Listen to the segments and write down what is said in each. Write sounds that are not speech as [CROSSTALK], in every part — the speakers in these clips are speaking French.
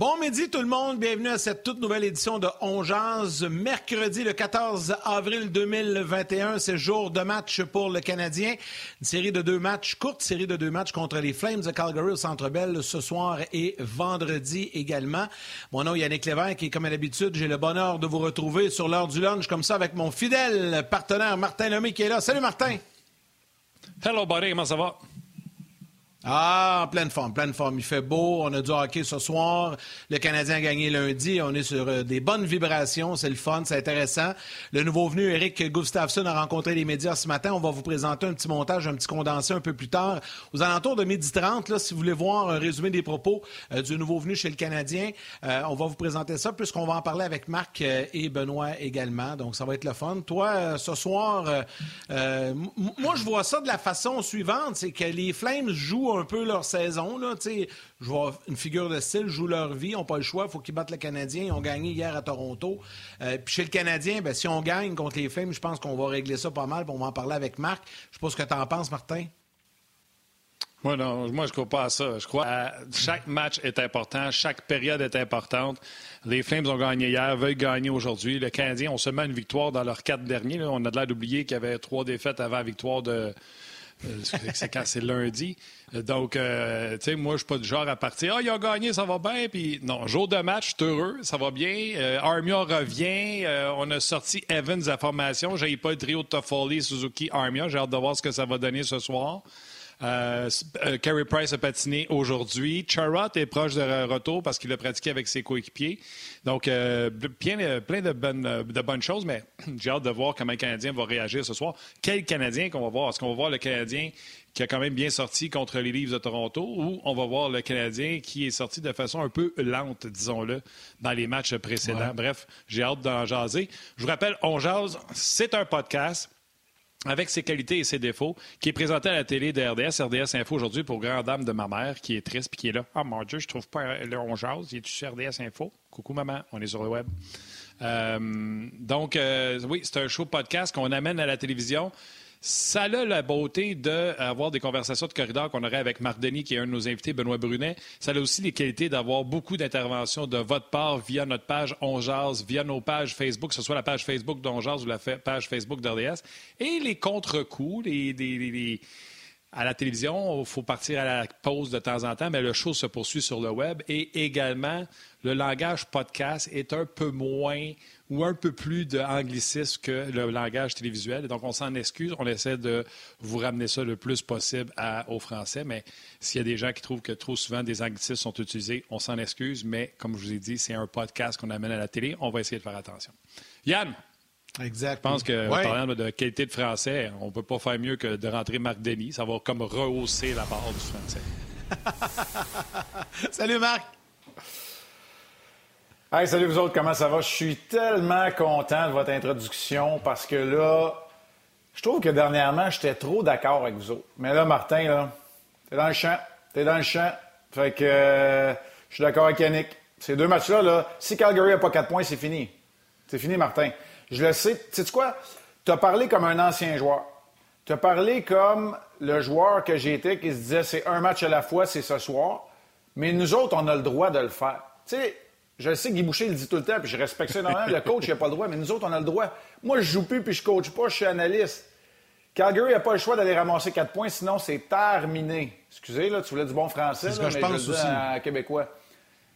Bon midi tout le monde, bienvenue à cette toute nouvelle édition de Ongeance. Mercredi le 14 avril 2021, c'est jour de match pour le Canadien. Une série de deux matchs, courte série de deux matchs contre les Flames de Calgary au Centre Bell ce soir et vendredi également. Mon nom est Yannick Lévesque et comme à l'habitude, j'ai le bonheur de vous retrouver sur l'heure du lunch comme ça avec mon fidèle partenaire Martin Lemay qui est là. Salut Martin! Hello buddy, comment ça va? Ah, en pleine forme, pleine forme. Il fait beau, on a du hockey ce soir. Le Canadien a gagné lundi. On est sur euh, des bonnes vibrations. C'est le fun, c'est intéressant. Le nouveau venu, Eric Gustafsson, a rencontré les médias ce matin. On va vous présenter un petit montage, un petit condensé un peu plus tard. Aux alentours de midi 30, là, si vous voulez voir un résumé des propos euh, du nouveau venu chez le Canadien, euh, on va vous présenter ça puisqu'on va en parler avec Marc et Benoît également. Donc, ça va être le fun. Toi, ce soir, moi, je vois ça de la façon suivante. C'est que les Flames jouent un peu leur saison. Là, vois une figure de style, jouent leur vie, n'ont pas le choix, il faut qu'ils battent le Canadien. Ils ont gagné hier à Toronto. Euh, puis chez le Canadien, ben, si on gagne contre les Flames, je pense qu'on va régler ça pas mal. on va en parler avec Marc. Je sais pas ce que tu en penses, Martin. Moi, non, moi, je ne crois pas à ça. Je crois que chaque match est important, chaque période est importante. Les Flames ont gagné hier, veulent gagner aujourd'hui. Le Canadien ont seulement une victoire dans leurs quatre derniers. On a de l'air d'oublier qu'il y avait trois défaites avant la victoire de, c'est quand c'est lundi. Donc, euh, tu sais, moi, je suis pas du genre à partir. Ah, il a gagné, ça va bien. Puis, non, jour de match, je suis heureux, ça va bien. Euh, Armia revient. on a sorti Evans à formation. J'ai pas le trio de Toffoli, Suzuki, Armia. J'ai hâte de voir ce que ça va donner ce soir. Euh, Carey Price a patiné aujourd'hui. Charrot est proche de retour parce qu'il a pratiqué avec ses coéquipiers. Donc, euh, plein, de, bonnes, de bonnes choses, mais [CLEARS THROAT] j'ai hâte de voir comment le Canadien va réagir ce soir. Quel Canadien qu'on va voir? Est-ce qu'on va voir le Canadien qui a quand même bien sorti contre les Leafs de Toronto ou on va voir le Canadien qui est sorti de façon un peu lente, disons-le, dans les matchs précédents? Bref, j'ai hâte d'en jaser. Je vous rappelle, On jase, c'est un podcast avec ses qualités et ses défauts, qui est présenté à la télé de RDS, RDS Info aujourd'hui pour grand dame de ma mère, qui est triste puis qui est là. Ah, mon Dieu, je trouve pas le on jase. Il est sur RDS Info? Coucou, maman, on est sur le web. Euh, donc, euh, oui, c'est un show podcast qu'on amène à la télévision. Ça a la beauté d'avoir des conversations de corridor qu'on aurait avec Marc Denis, qui est un de nos invités, Benoît Brunet. Ça a aussi les qualités d'avoir beaucoup d'interventions de votre part via notre page On via nos pages Facebook, que ce soit la page Facebook d'On ou la page Facebook d'RDS. Et les contre-coups, à la télévision, il faut partir à la pause de temps en temps, mais le show se poursuit sur le web. Et également, le langage podcast est un peu moins ou un peu plus d'anglicisme que le langage télévisuel. donc, on s'en excuse. On essaie de vous ramener ça le plus possible au français. Mais s'il y a des gens qui trouvent que trop souvent des anglicismes sont utilisés, on s'en excuse. Mais comme je vous ai dit, c'est un podcast qu'on amène à la télé. On va essayer de faire attention. Yann! Exact. Je pense que, parlant de qualité de français, on ne peut pas faire mieux que de rentrer Marc Denis. Ça va comme rehausser la barre du français. [LAUGHS] Salut Marc! Hey, salut vous autres, comment ça va? Je suis tellement content de votre introduction parce que là, je trouve que dernièrement, j'étais trop d'accord avec vous autres. Mais là, Martin, là, t'es dans le champ. T'es dans le champ. Fait que je suis d'accord avec Yannick. Ces deux matchs-là, là, si Calgary n'a pas quatre points, c'est fini. C'est fini, Martin. Je le sais. Tu sais quoi? Tu as parlé comme un ancien joueur. Tu as parlé comme le joueur que j'étais qui se disait c'est un match à la fois, c'est ce soir. Mais nous autres, on a le droit de le faire. Tu sais, je sais que Guy Boucher le dit tout le temps, puis je respecte ça énormément. Le coach, il n'a pas le droit, mais nous autres, on a le droit. Moi, je joue plus, puis je coach pas, je suis analyste. Calgary n'a pas le choix d'aller ramasser quatre points, sinon c'est terminé. Excusez, là, tu voulais du bon français, là, mais je, pense aussi. en québécois.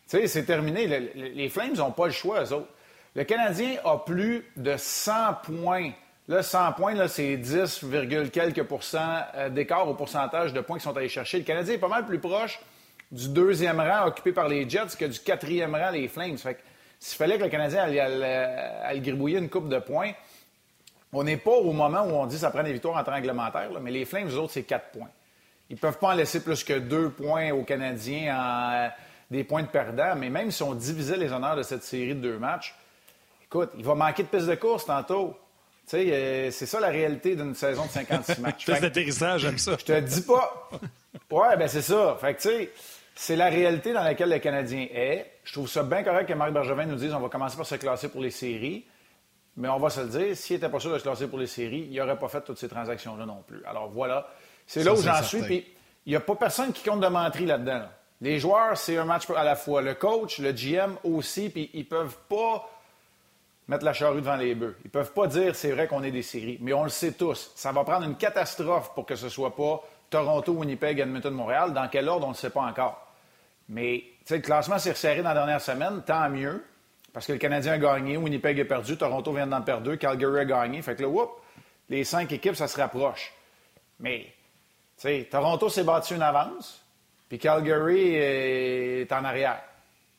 Tu sais, c'est terminé. les Flames n'ont pas le choix, eux autres. Le Canadien a plus de 100 points. Là, 100 points, là, c'est 10, quelques pourcents euh, d'écart au pourcentage de points qui sont allés chercher. Le Canadien est pas mal plus proche du deuxième rang occupé par les Jets que du quatrième rang, les Flames. Fait s'il fallait que le Canadien aille, gribouiller une coupe de points, on n'est pas au moment où on dit que ça prend des victoires en temps réglementaire, mais les Flames, eux autres, c'est quatre points. Ils ne peuvent pas en laisser plus que deux points aux Canadiens en euh, des points de perdant, mais même si on divisait les honneurs de cette série de deux matchs, écoute, il va manquer de piste de course tantôt. Euh, c'est ça la réalité d'une saison de 56 [LAUGHS] matchs. Piste d'atterrissage, j'aime ça. Je te dis pas. Ouais, ben c'est ça. Fait que, tu sais, c'est la réalité dans laquelle le Canadien est. Je trouve ça bien correct que Marc Bergevin nous dise on va commencer par se classer pour les séries. Mais on va se le dire, s'il n'était pas sûr de se classer pour les séries, il n'aurait pas fait toutes ces transactions-là non plus. Alors voilà, c'est là où j'en suis. Puis il n'y a pas personne qui compte de menterie là-dedans. Les joueurs, c'est un match à la fois. Le coach, le GM aussi, puis ils peuvent pas mettre la charrue devant les bœufs. Ils peuvent pas dire c'est vrai qu'on est des séries, mais on le sait tous. Ça va prendre une catastrophe pour que ce soit pas Toronto, Winnipeg, Edmonton, Montréal. Dans quel ordre, on ne sait pas encore. Mais le classement s'est resserré dans la dernière semaine, tant mieux, parce que le Canadien a gagné, Winnipeg a perdu, Toronto vient d'en perdre deux, Calgary a gagné. Fait que là, whoop, les cinq équipes, ça se rapproche. Mais, Toronto s'est battu une avance, puis Calgary est en arrière.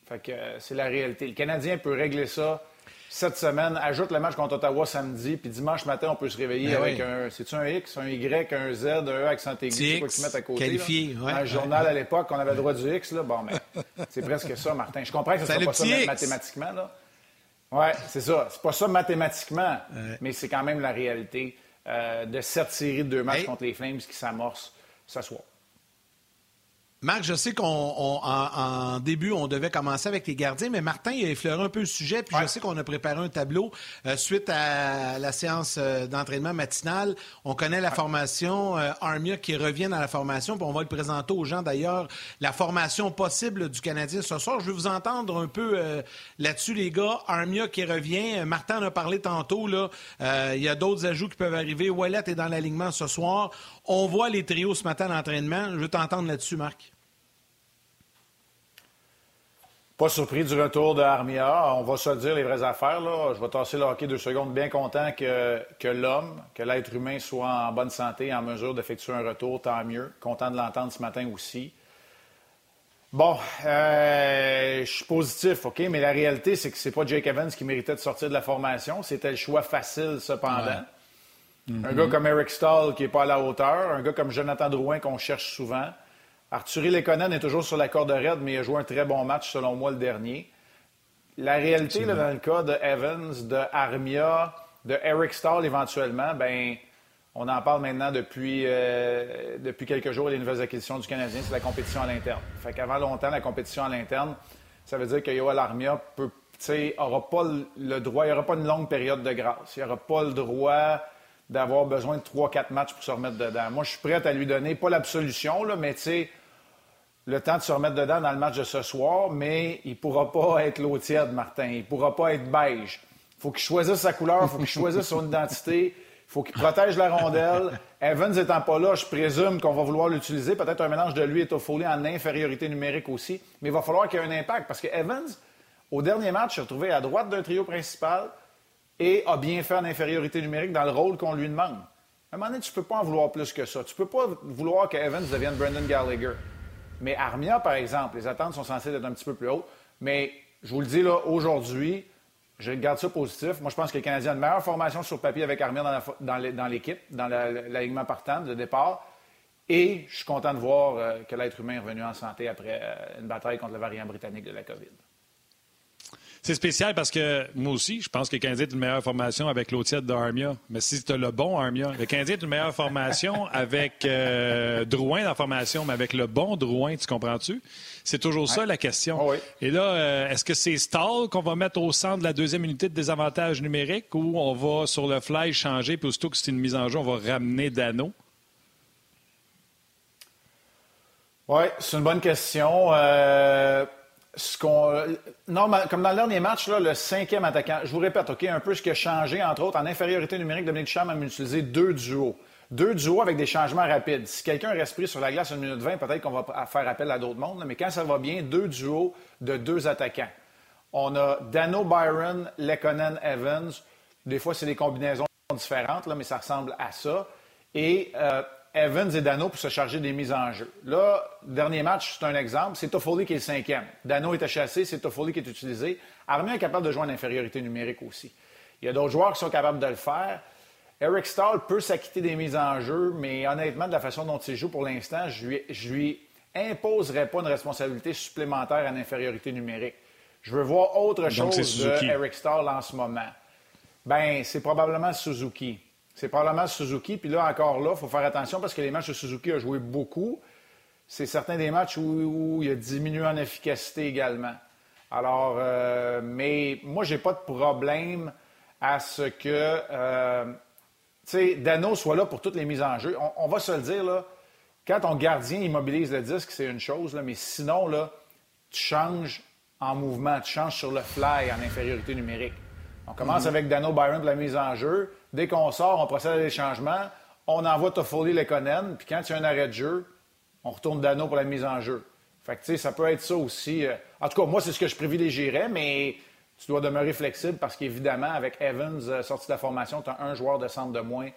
Fait que euh, c'est la réalité. Le Canadien peut régler ça cette semaine. Ajoute le match contre Ottawa samedi, puis dimanche matin, on peut se réveiller ben avec un. C'est-tu un X, un Y, un Z, un E accent aigu, quoi qu'ils mettent à côté. Qualifié, Dans le journal à l'époque, on avait le droit du X, là. Bon, mais [LAUGHS] c'est presque ça, Martin. Je comprends que ce ne soit pas ça mathématiquement, là. Oui, c'est ça. C'est pas ça mathématiquement, mais c'est quand même la réalité euh, de cette série de deux matchs contre les Flames qui s'amorce ce soir. Marc, je sais qu'en début, on devait commencer avec les gardiens, mais Martin il a effleuré un peu le sujet, puis je sais qu'on a préparé un tableau euh, suite à la séance euh, d'entraînement matinale. On connaît la formation, euh, Armia qui revient dans la formation, puis on va le présenter aux gens d'ailleurs, la formation possible du Canadien ce soir. Je vais vous entendre un peu là-dessus, les gars. Armia qui revient, Martin en a parlé tantôt, là. il y a d'autres ajouts qui peuvent arriver. Wallet est dans l'alignement ce soir. On voit les trios ce matin à l'entraînement. Je veux t'entendre là-dessus, Marc. Pas surpris du retour de Armia. On va se dire les vraies affaires. Là. Je vais tasser le hockey deux secondes. Bien content que, que l'homme, que l'être humain soit en bonne santé, en mesure d'effectuer un retour, tant mieux. Content de l'entendre ce matin aussi. Bon, euh, je suis positif, OK, mais la réalité, c'est que c'est pas Jake Evans qui méritait de sortir de la formation. C'était le choix facile, cependant. Un gars comme Eric Stahl qui n'est pas à la hauteur, un gars comme Jonathan Drouin qu'on cherche souvent. Arthurie Lekonen est toujours sur la corde raide, mais il a joué un très bon match, selon moi, le dernier. La réalité, dans le cas de Evans, de Armia, de Eric Stahl éventuellement, ben, on en parle maintenant depuis, euh, depuis quelques jours, les nouvelles acquisitions du Canadien, c'est la compétition à l'interne. Fait qu'avant longtemps, la compétition à l'interne, ça veut dire que Yoel Armia peut, aura pas le droit, il pas une longue période de grâce. Il n'aura pas le droit d'avoir besoin de 3-4 matchs pour se remettre dedans. Moi, je suis prêt à lui donner, pas l'absolution, mais tu sais, le temps de se remettre dedans dans le match de ce soir, mais il ne pourra pas être l'eau tiède, Martin. Il ne pourra pas être beige. Il faut qu'il choisisse sa couleur, il faut qu'il choisisse son identité, il faut qu'il protège la rondelle. Evans étant pas là, je présume qu'on va vouloir l'utiliser. Peut-être un mélange de lui et Toffoli en infériorité numérique aussi. Mais il va falloir qu'il y ait un impact parce que Evans, au dernier match, s'est retrouvé à droite d'un trio principal et a bien fait en infériorité numérique dans le rôle qu'on lui demande. À un moment donné, tu ne peux pas en vouloir plus que ça. Tu ne peux pas vouloir que Evans devienne Brendan Gallagher. Mais Armia, par exemple, les attentes sont censées être un petit peu plus hautes. Mais je vous le dis là, aujourd'hui, je garde ça positif. Moi, je pense que le Canadien a une meilleure formation sur papier avec Armia dans l'équipe, dans l'alignement partant de départ. Et je suis content de voir euh, que l'être humain est revenu en santé après euh, une bataille contre le variant britannique de la COVID. C'est spécial parce que moi aussi, je pense que le Canadien est une meilleure formation avec l'eau tiède d'Armia. Mais si tu as le bon Armia, le Canadien est une meilleure formation avec euh, Drouin dans la formation, mais avec le bon Drouin, tu comprends-tu? C'est toujours ça la question. Ah Et là, euh, est-ce que c'est Stall qu'on va mettre au centre de la deuxième unité de désavantage numérique ou on va sur le fly changer, puis aussitôt que c'est une mise en jeu, on va ramener Dano? Oui, c'est une bonne question. Euh, ce qu'on. comme dans le dernier match, le cinquième attaquant, je vous répète, OK, un peu ce qui a changé, entre autres, en infériorité numérique, Dominique Cham a utilisé deux duos. Deux duos avec des changements rapides. Si quelqu'un reste pris sur la glace une minute 20, peut-être qu'on va faire appel à d'autres mondes, mais quand ça va bien, deux duos de deux attaquants. On a Dano Byron, Lekonen Evans. Des fois, c'est des combinaisons différentes, là, mais ça ressemble à ça. Et euh, Evans et Dano pour se charger des mises en jeu. Là, dernier match, c'est un exemple. C'est Toffoli qui est le cinquième. Dano est chassé, c'est Toffoli qui est utilisé. Armia est capable de jouer en infériorité numérique aussi. Il y a d'autres joueurs qui sont capables de le faire. Eric Stahl peut s'acquitter des mises en jeu, mais honnêtement, de la façon dont il joue pour l'instant, je lui, lui imposerai pas une responsabilité supplémentaire en infériorité numérique. Je veux voir autre chose de Eric Stahl en ce moment. Ben, c'est probablement Suzuki. C'est probablement Suzuki. Puis là, encore là, il faut faire attention parce que les matchs de Suzuki ont joué beaucoup. C'est certains des matchs où, il a diminué en efficacité également. Alors, euh, mais moi, j'ai pas de problème à ce que, euh, Dano soit là pour toutes les mises en jeu. On, va se le dire, là, Quand ton gardien immobilise le disque, c'est une chose, mais sinon, là, tu changes en mouvement, tu changes sur le fly en infériorité numérique. On commence mhm. avec Dano Byron de la mise en jeu. Dès qu'on sort, on procède à des changements. On envoie Toffoli Lekonen. Puis quand il y a un arrêt de jeu, on retourne Dano pour la mise en jeu. Fait que, tu sais, ça peut être ça aussi. Euh, en tout cas, moi, c'est ce que je privilégierais, mais tu dois demeurer flexible parce qu'évidemment, avec Evans euh, sorti de la formation, tu as un joueur de centre de moins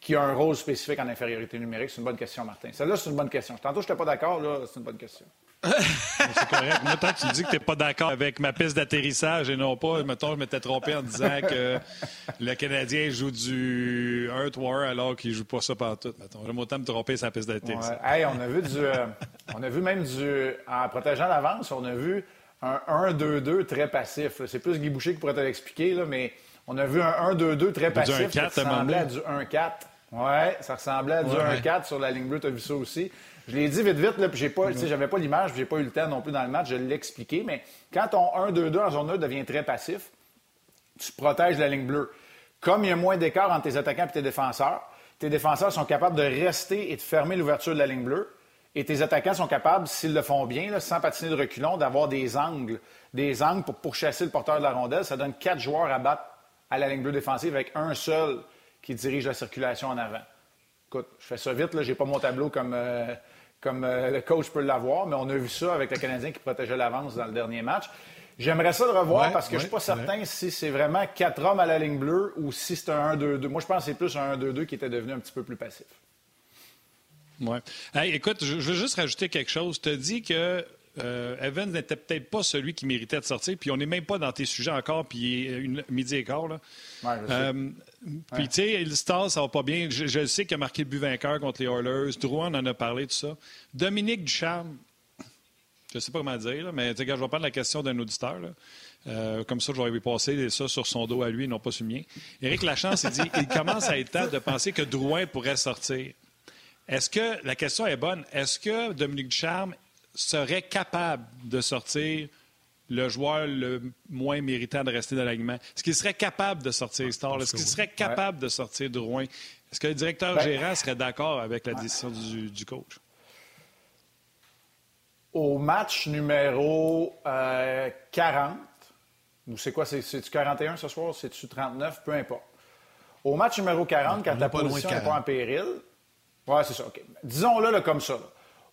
qui a un rôle spécifique en infériorité numérique. C'est une bonne question, Martin. Celle-là, c'est une bonne question. Tantôt, je n'étais pas d'accord, là, c'est une bonne question. C'est correct. Moi, tant que tu dis que tu n'es pas d'accord avec ma piste d'atterrissage et non pas, mettons, je m'étais trompé en disant que le Canadien joue du 1 1 alors qu'il ne joue pas ça partout. J'aime autant me tromper sa piste d'atterrissage. on a vu du. Euh, on a vu même du. En protégeant l'avance, on a vu un 1-2-2 très passif. C'est plus Guy Boucher qui pourrait te l'expliquer, mais on a vu un 1-2-2 très passif. qui ressemblait à du 1-4. Oui, ça ressemblait à du 1-4 sur la ligne bleue. Tu as vu ça aussi. Je l'ai dit vite, vite, là, puis j'ai pas, j'avais pas l'image, j'ai pas eu le temps non plus dans le match, je l'ai expliqué, mais quand ton 1-2-2 en zone 1 devient très passif, tu protèges la ligne bleue. Comme il y a moins d'écart entre tes attaquants et tes défenseurs, tes défenseurs sont capables de rester et de fermer l'ouverture de la ligne bleue. Et tes attaquants sont capables, s'ils le font bien, sans patiner de reculons, d'avoir des angles, des angles pour pourchasser le porteur de la rondelle. Ça donne quatre joueurs à battre à la ligne bleue défensive avec un seul qui dirige la circulation en avant. Écoute, je fais ça vite, là, j'ai pas mon tableau comme, euh, comme euh, le coach peut l'avoir, mais on a vu ça avec le Canadien qui protégeait l'avance dans le dernier match. J'aimerais ça le revoir parce que je ne suis pas certain si c'est vraiment quatre hommes à la ligne bleue ou si c'est un 1-2-2. Moi, je pense que c'est plus un 1-2-2 qui était devenu un petit peu plus passif. Oui. écoute, je, veux juste rajouter quelque chose. Tu as dit que euh, Evans n'était peut-être pas celui qui méritait de sortir, puis on n'est même pas dans tes sujets encore, puis il est une, midi et quart. Là. Euh, puis, tu sais, le Star, ça va pas bien. Je, sais qu'il a marqué le but vainqueur contre les Oilers. Drouin en a parlé, tout ça. Dominique Ducharme, je sais pas comment dire, mais je vais prendre la question d'un auditeur. Euh, comme ça, je vais lui passer ça sur son dos à lui, non pas sur le mien. Éric Lachance, il dit il commence à être temps de penser que Drouin pourrait sortir. Est-ce que, la question est bonne, est-ce que Dominique Ducharme serait capable de sortir le joueur le moins méritant de rester dans l'alignement? Est-ce qu'il serait capable de sortir Star? Est-ce qu'il serait capable de sortir Drouin? Est-ce que le directeur ben, gérant serait d'accord avec la décision du, coach? Au match numéro 40, euh, ou c'est quoi, c'est-tu 41 ce soir? C'est-tu 39? Peu importe. Au match numéro 40, quand ta position n'est pas en péril, oui, c'est ça. Disons-le comme ça.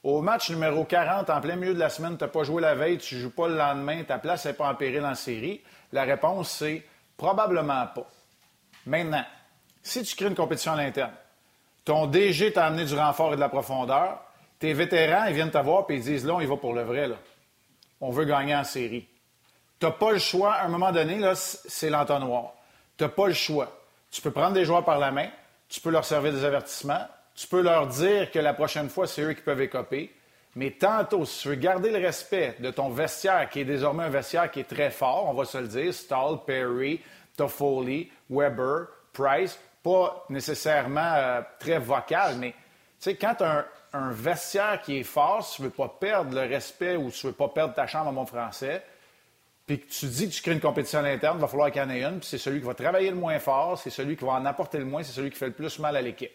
Au match numéro 40, en plein milieu de la semaine, tu n'as pas joué la veille, tu ne joues pas le lendemain, ta place n'est pas en péril en série. La réponse, c'est probablement pas. Maintenant, si tu crées une compétition à l'interne, ton DG t'a amené du renfort et de la profondeur, tes vétérans, ils viennent te voir et ils disent là, on va pour le vrai. Là. On veut gagner en série. Tu n'as pas le choix. À un moment donné, là, c'est l'entonnoir. Tu n'as pas le choix. Tu peux prendre des joueurs par la main, tu peux leur servir des avertissements, tu peux leur dire que la prochaine fois, c'est eux qui peuvent écoper. Mais tantôt, si tu veux garder le respect de ton vestiaire, qui est désormais un vestiaire qui est très fort, on va se le dire, Stahl, Perry, Toffoli, Weber, Price, pas nécessairement euh, très vocal, mais tu sais, quand tu as un, vestiaire qui est fort, si tu veux pas perdre le respect ou tu veux pas perdre ta chambre en mon français, puis que tu dis que tu crées une compétition à l'interne, il va falloir qu'il y en ait une, puis c'est celui qui va travailler le moins fort, c'est celui qui va en apporter le moins, c'est celui qui fait le plus mal à l'équipe.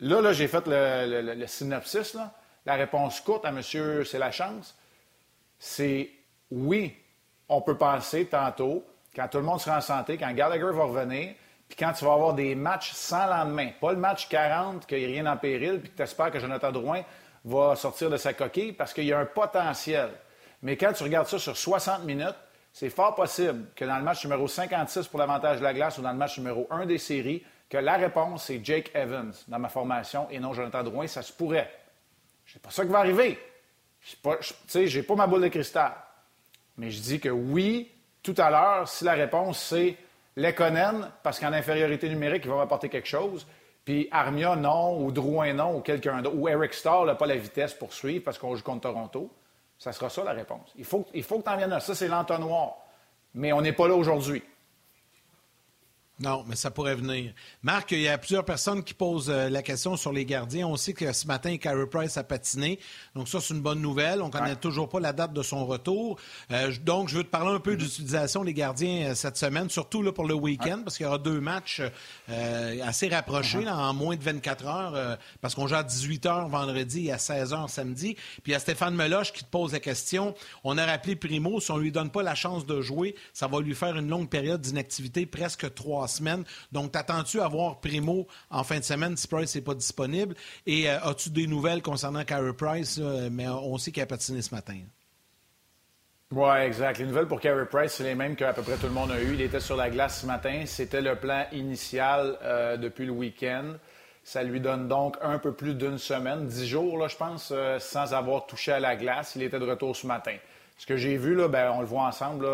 Là, là j'ai fait le, synopsis. La réponse courte à monsieur, c'est la chance. C'est oui, on peut penser tantôt, quand tout le monde sera en santé, quand Gallagher va revenir, puis quand tu vas avoir des matchs sans lendemain. Pas le match 40, qu'il n'y a rien en péril, puis que tu espères que Jonathan Drouin va sortir de sa coquille, parce qu'il y a un potentiel. Mais quand tu regardes ça sur 60 minutes, c'est fort possible que dans le match numéro 56 pour l'avantage de la glace ou dans le match numéro 1 des séries, que la réponse, c'est Jake Evans dans ma formation et non Jonathan Drouin, ça se pourrait. C'est pas ça qui va arriver. Tu sais, j'ai pas ma boule de cristal. Mais je dis que oui, tout à l'heure, si la réponse c'est Lekonen, parce qu'en infériorité numérique, il va m'apporter quelque chose, puis Armia non, ou Drouin non, ou quelqu'un d'autre, ou Eric Starr n'a pas la vitesse pour suivre parce qu'on joue contre Toronto, ça sera ça la réponse. Il faut, il faut que tu en viennes là. Ça, c'est l'entonnoir. Mais on n'est pas là aujourd'hui. Non, mais ça pourrait venir. Marc, il y a plusieurs personnes qui posent euh, la question sur les gardiens. On sait que ce matin, Carey Price a patiné. Donc ça, c'est une bonne nouvelle. On ne connaît toujours pas la date de son retour. Euh, donc, je veux te parler un peu mm-hmm. d'utilisation des gardiens euh, cette semaine, surtout là, pour le week-end, parce qu'il y aura deux matchs assez rapprochés, uh-huh. en moins de 24 heures, parce qu'on joue à 18 h vendredi et à 16 h samedi. Puis il y a Stéphane Meloche qui te pose la question. On a rappelé Primo, si on ne lui donne pas la chance de jouer, ça va lui faire une longue période d'inactivité, presque trois Donc, t'attends-tu à voir Primo en fin de semaine? Si Price n'est pas disponible? Et euh, as-tu des nouvelles concernant Carey Price? mais on sait qu'il a patiné ce matin. Oui, exact. Les nouvelles pour Carey Price, c'est les mêmes qu'à peu près tout le monde a eu. Il était sur la glace ce matin. C'était le plan initial euh, depuis le week-end. Ça lui donne donc un peu plus d'une semaine, dix jours, je pense, euh, sans avoir touché à la glace. Il était de retour ce matin. Ce que j'ai vu, là, ben, on le voit ensemble,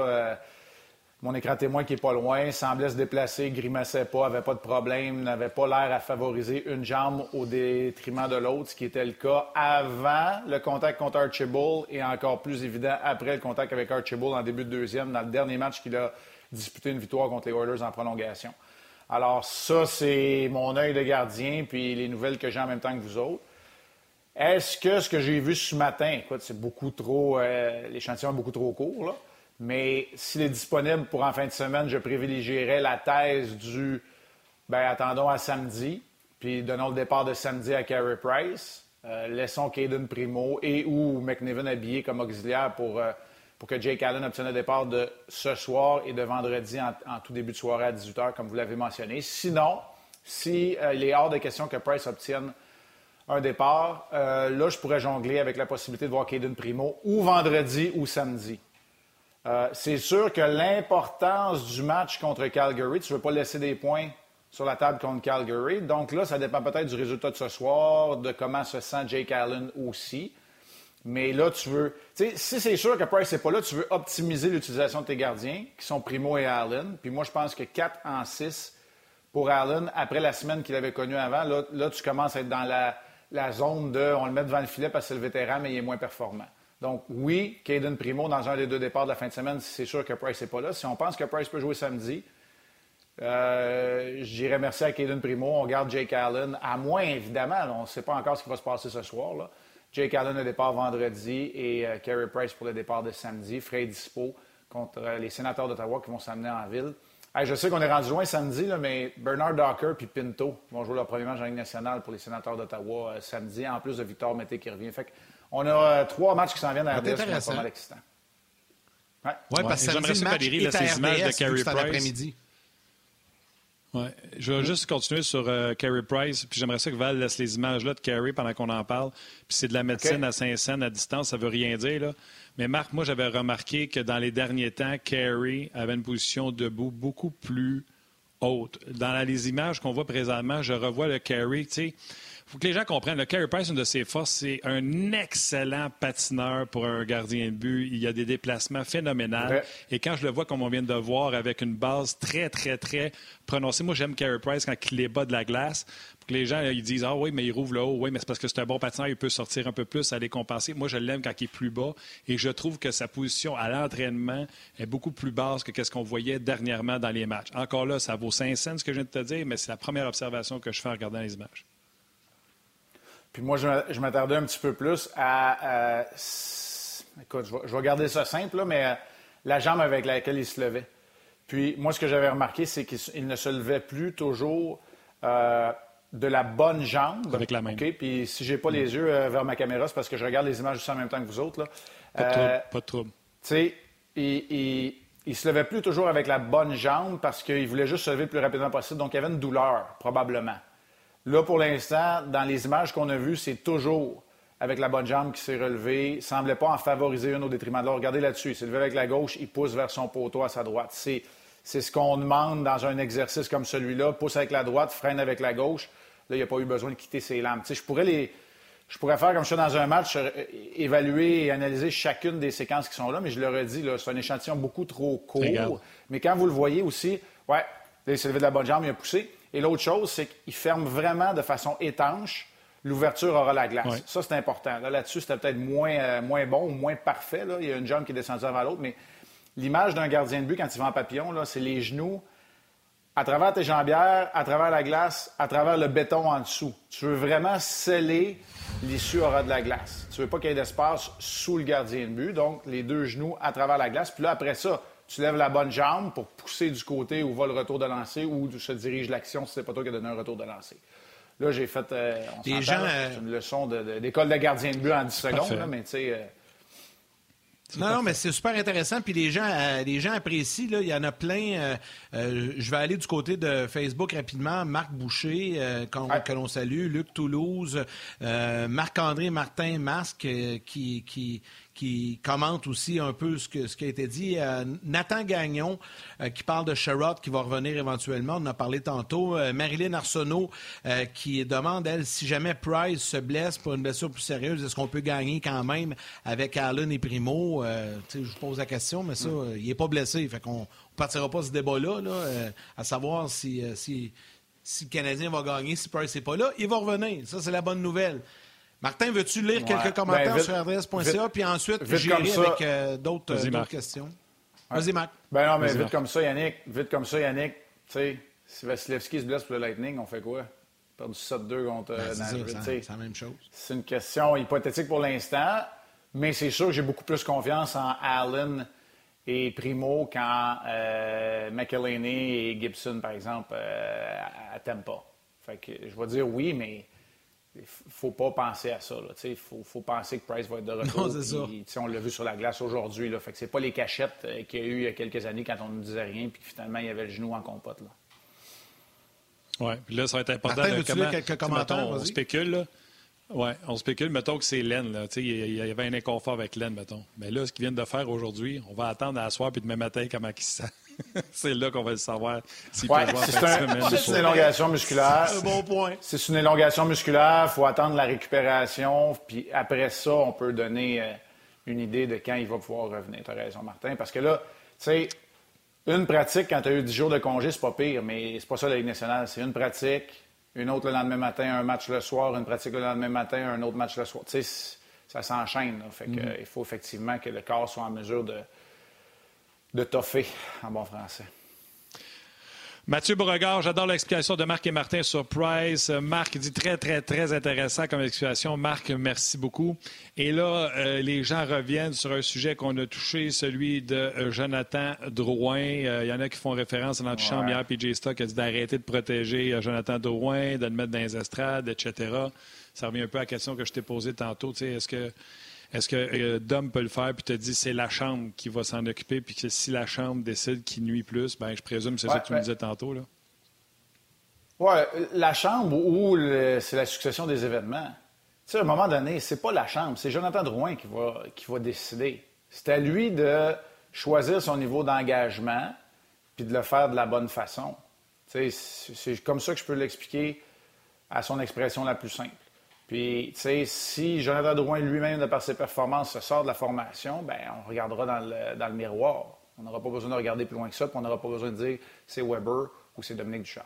mon écran témoin qui est pas loin semblait se déplacer, grimaçait pas, avait pas de problème, n'avait pas l'air à favoriser une jambe au détriment de l'autre, ce qui était le cas avant le contact contre Archibald et encore plus évident après le contact avec Archibald en début de deuxième, dans le dernier match qu'il a disputé une victoire contre les Oilers en prolongation. Alors ça, c'est mon œil de gardien, puis les nouvelles que j'ai en même temps que vous autres. Est-ce que ce que j'ai vu ce matin, écoute, c'est beaucoup trop, euh, l'échantillon est beaucoup trop court, là. Mais s'il est disponible pour en fin de semaine, je privilégierais la thèse du ben attendons à samedi, puis donnons le départ de samedi à Carey Price. Euh, laissons Caden Primo et ou McNiven habillé comme auxiliaire pour, euh, pour que Jake Allen obtienne le départ de ce soir et de vendredi en, tout début de soirée à 18h, comme vous l'avez mentionné. Sinon, s'il si, euh, est hors de question que Price obtienne un départ, là, je pourrais jongler avec la possibilité de voir Caden Primo ou vendredi ou samedi. Euh, c'est sûr que l'importance du match contre Calgary, tu ne veux pas laisser des points sur la table contre Calgary. Donc là, ça dépend peut-être du résultat de ce soir, de comment se sent Jake Allen aussi. Mais là, tu veux. Si c'est sûr que Price n'est pas là, tu veux optimiser l'utilisation de tes gardiens, qui sont Primo et Allen. Puis moi, je pense que 4 en 6 pour Allen, après la semaine qu'il avait connue avant, là, là, tu commences à être dans la, zone de on le met devant le filet parce c'est le vétéran, mais il est moins performant. Donc, oui, Caden Primo dans un des deux départs de la fin de semaine, c'est sûr que Price n'est pas là. Si on pense que Price peut jouer samedi, euh, je dirais merci à Caden Primo. On garde Jake Allen, à moins, évidemment, on ne sait pas encore ce qui va se passer ce soir. Jake Allen au départ vendredi et euh, Carey Price pour le départ de samedi. Frais dispo contre euh, les sénateurs d'Ottawa qui vont s'amener en ville. je sais qu'on est rendu loin samedi, mais Bernard Docker et Pinto vont jouer leur premier match en Ligue nationale pour les sénateurs d'Ottawa samedi, en plus de Victor Mété qui revient. On a euh, trois matchs qui s'en viennent à RDS qui sont pas mal excitants. Oui, ouais, parce que le match Valérie, est à images de Carey Price. Ouais. Je vais juste continuer sur euh, Carey Price, puis j'aimerais ça que Val laisse les images-là de Carey pendant qu'on en parle. Puis c'est de la médecine à Saint-Saëns à distance, ça veut rien dire. Là. Mais Marc, moi, j'avais remarqué que dans les derniers temps, Carey avait une position debout beaucoup plus haute. Dans les images qu'on voit présentement, je revois le Carey, tu sais faut que les gens comprennent. Le Carey Price, une de ses forces, c'est un excellent patineur pour un gardien de but. Il y a des déplacements phénoménaux. Et quand je le vois, comme on vient de voir, avec une base très, très, très prononcée. Moi, j'aime Carey Price quand il est bas de la glace. Pour que les gens ils disent Ah oui, mais il rouvre le haut. Oui, mais c'est parce que c'est un bon patineur. Il peut sortir un peu plus, aller compenser. Moi, je l'aime quand il est plus bas. Et je trouve que sa position à l'entraînement est beaucoup plus basse que ce qu'on voyait dernièrement dans les matchs. Encore là, ça vaut 5 cents ce que je viens de te dire, mais c'est la première observation que je fais en regardant les images. Puis moi, je m'attardais un petit peu plus à. écoute, je vais, garder ça simple, là, mais la jambe avec laquelle il se levait. Puis moi, ce que j'avais remarqué, c'est qu'il ne se levait plus toujours euh, de la bonne jambe. Avec la main. OK? Puis si j'ai pas les yeux euh, vers ma caméra, c'est parce que je regarde les images aussi en même temps que vous autres. Là. Pas de trouble. Euh, pas de trouble. Tu sais, il, il, se levait plus toujours avec la bonne jambe parce qu'il voulait juste se lever le plus rapidement possible. Donc, il y avait une douleur, probablement. Là, pour l'instant, dans les images qu'on a vues, c'est toujours avec la bonne jambe qui s'est relevée. Il semblait pas en favoriser une au détriment de l'autre. Regardez là-dessus. Il s'est levé avec la gauche, il pousse vers son poteau à sa droite. C'est, ce qu'on demande dans un exercice comme celui-là. Pousse avec la droite, freine avec la gauche. Là, il n'a pas eu besoin de quitter ses lames. je pourrais les. Je pourrais faire comme ça dans un match, euh, évaluer et analyser chacune des séquences qui sont là, mais je le redis, c'est un échantillon beaucoup trop court. Mais quand vous le voyez aussi, ouais, il s'est levé de la bonne jambe, il a poussé. Et l'autre chose, c'est qu'il ferme vraiment de façon étanche. L'ouverture aura la glace. Ça, c'est important. Là, dessus c'était peut-être moins, euh, moins bon ou moins parfait. Là. Il y a une jambe qui est descendue avant l'autre, mais l'image d'un gardien de but quand il va en papillon, c'est les genoux à travers tes jambières, à travers la glace, à travers le béton en dessous. Tu veux vraiment sceller l'issue aura de la glace. Tu veux pas qu'il y ait d'espace sous le gardien de but, donc les deux genoux à travers la glace. Puis là, après ça, tu lèves la bonne jambe pour pousser du côté où va le retour de lancer ou où se dirige l'action si c'est pas toi qui as donné un retour de lancer. Là, j'ai fait euh, gens, euh, une leçon d'école de, gardien de but en 10 secondes, mais tu sais. Euh, non, non, mais c'est super intéressant. Puis les gens, les gens apprécient. Là, il y en a plein. je vais aller du côté de Facebook rapidement. Marc Boucher, que l'on salue. Luc Toulouse. Marc-André Martin Masque, qui, qui, qui commente aussi un peu ce, que, ce qui a été dit. Euh, Nathan Gagnon, euh, qui parle de Sherrod, qui va revenir éventuellement. On en a parlé tantôt. Euh, Marilyn Arsenault, qui demande, elle, si jamais Price se blesse pour une blessure plus sérieuse, est-ce qu'on peut gagner quand même avec Allen et Primo? je vous pose la question, mais ça, il n'est pas blessé. Fait qu'on ne partira pas ce débat-là, à savoir si, si, si le Canadien va gagner, si Price n'est pas là. Il va revenir. Ça, c'est la bonne nouvelle. Martin, veux-tu lire quelques commentaires ben, sur RDS.ca, puis ensuite j'irai avec euh, d'autres questions? Vas-y, Marc. Ben non, mais vite comme ça, Yannick. Vite comme ça, Yannick. Tu sais, si Vasilevski se blesse pour le Lightning, on fait quoi? Perdu 7-2 contre ben, C'est la même chose. C'est une question hypothétique pour l'instant, mais c'est sûr que j'ai beaucoup plus confiance en Allen et Primo qu'en euh, et Gibson, par exemple, euh, à Tampa. Fait que je vais dire oui, mais faut pas penser à ça. Il faut, penser que Price va être de retour. on l'a vu sur la glace aujourd'hui. Ce n'est pas les cachettes euh, qu'il y a eu il y a quelques années quand on ne disait rien puis finalement il y avait le genou en compote. Oui, puis là, ça va être important. de comment, quelques commentaires? on spécule. Oui, on spécule, mettons que c'est Len. Il y avait un inconfort avec Len, mettons. Mais là, ce qu'ils viennent de faire aujourd'hui, on va attendre à la soir puis demain matin comment il se sent. [LAUGHS] c'est là qu'on va le savoir ouais, C'est une élongation musculaire. C'est un bon point. C'est une élongation musculaire. Il faut attendre la récupération. Puis après ça, on peut donner euh, une idée de quand il va pouvoir revenir. Tu as raison, Martin. Parce que là, tu sais, une pratique quand tu as eu 10 jours de congé, c'est pas pire, mais c'est pas ça la Ligue nationale. C'est une pratique, une autre le lendemain matin, un match le soir, une pratique le lendemain matin, un autre match le soir. Tu sais, ça s'enchaîne. Fait que, mm-hmm. il faut effectivement que le corps soit en mesure de de toffer en bon français. Mathieu Beauregard, j'adore l'explication de Marc et Martin sur Price. Marc dit très, très, très intéressant comme explication. Marc, merci beaucoup. Et là, euh, les gens reviennent sur un sujet qu'on a touché, celui de euh, Jonathan Drouin. Euh, il y en a qui font référence à notre chambre hier, PJ Stock a dit d'arrêter de protéger Jonathan Drouin, de le mettre dans les estrades, etc. Ça revient un peu à la question que je t'ai posée tantôt. Est-ce que est-ce que euh, Dom peut le faire puis te dit c'est la Chambre qui va s'en occuper puis que si la Chambre décide qu'il nuit plus, ben je présume que c'est ça que tu me disais tantôt. Là. Oui, la Chambre ou c'est la succession des événements. Tu sais, à un moment donné, c'est pas la Chambre, c'est Jonathan Drouin qui va, qui va décider. C'est à lui de choisir son niveau d'engagement puis de le faire de la bonne façon. Tu sais, c'est comme ça que je peux l'expliquer à son expression la plus simple. Puis, tu sais, si Jonathan Drouin lui-même, de par ses performances, se sort de la formation, ben on regardera dans le, miroir. On n'aura pas besoin de regarder plus loin que ça, puis on n'aura pas besoin de dire c'est Weber ou c'est Dominique Duchamp.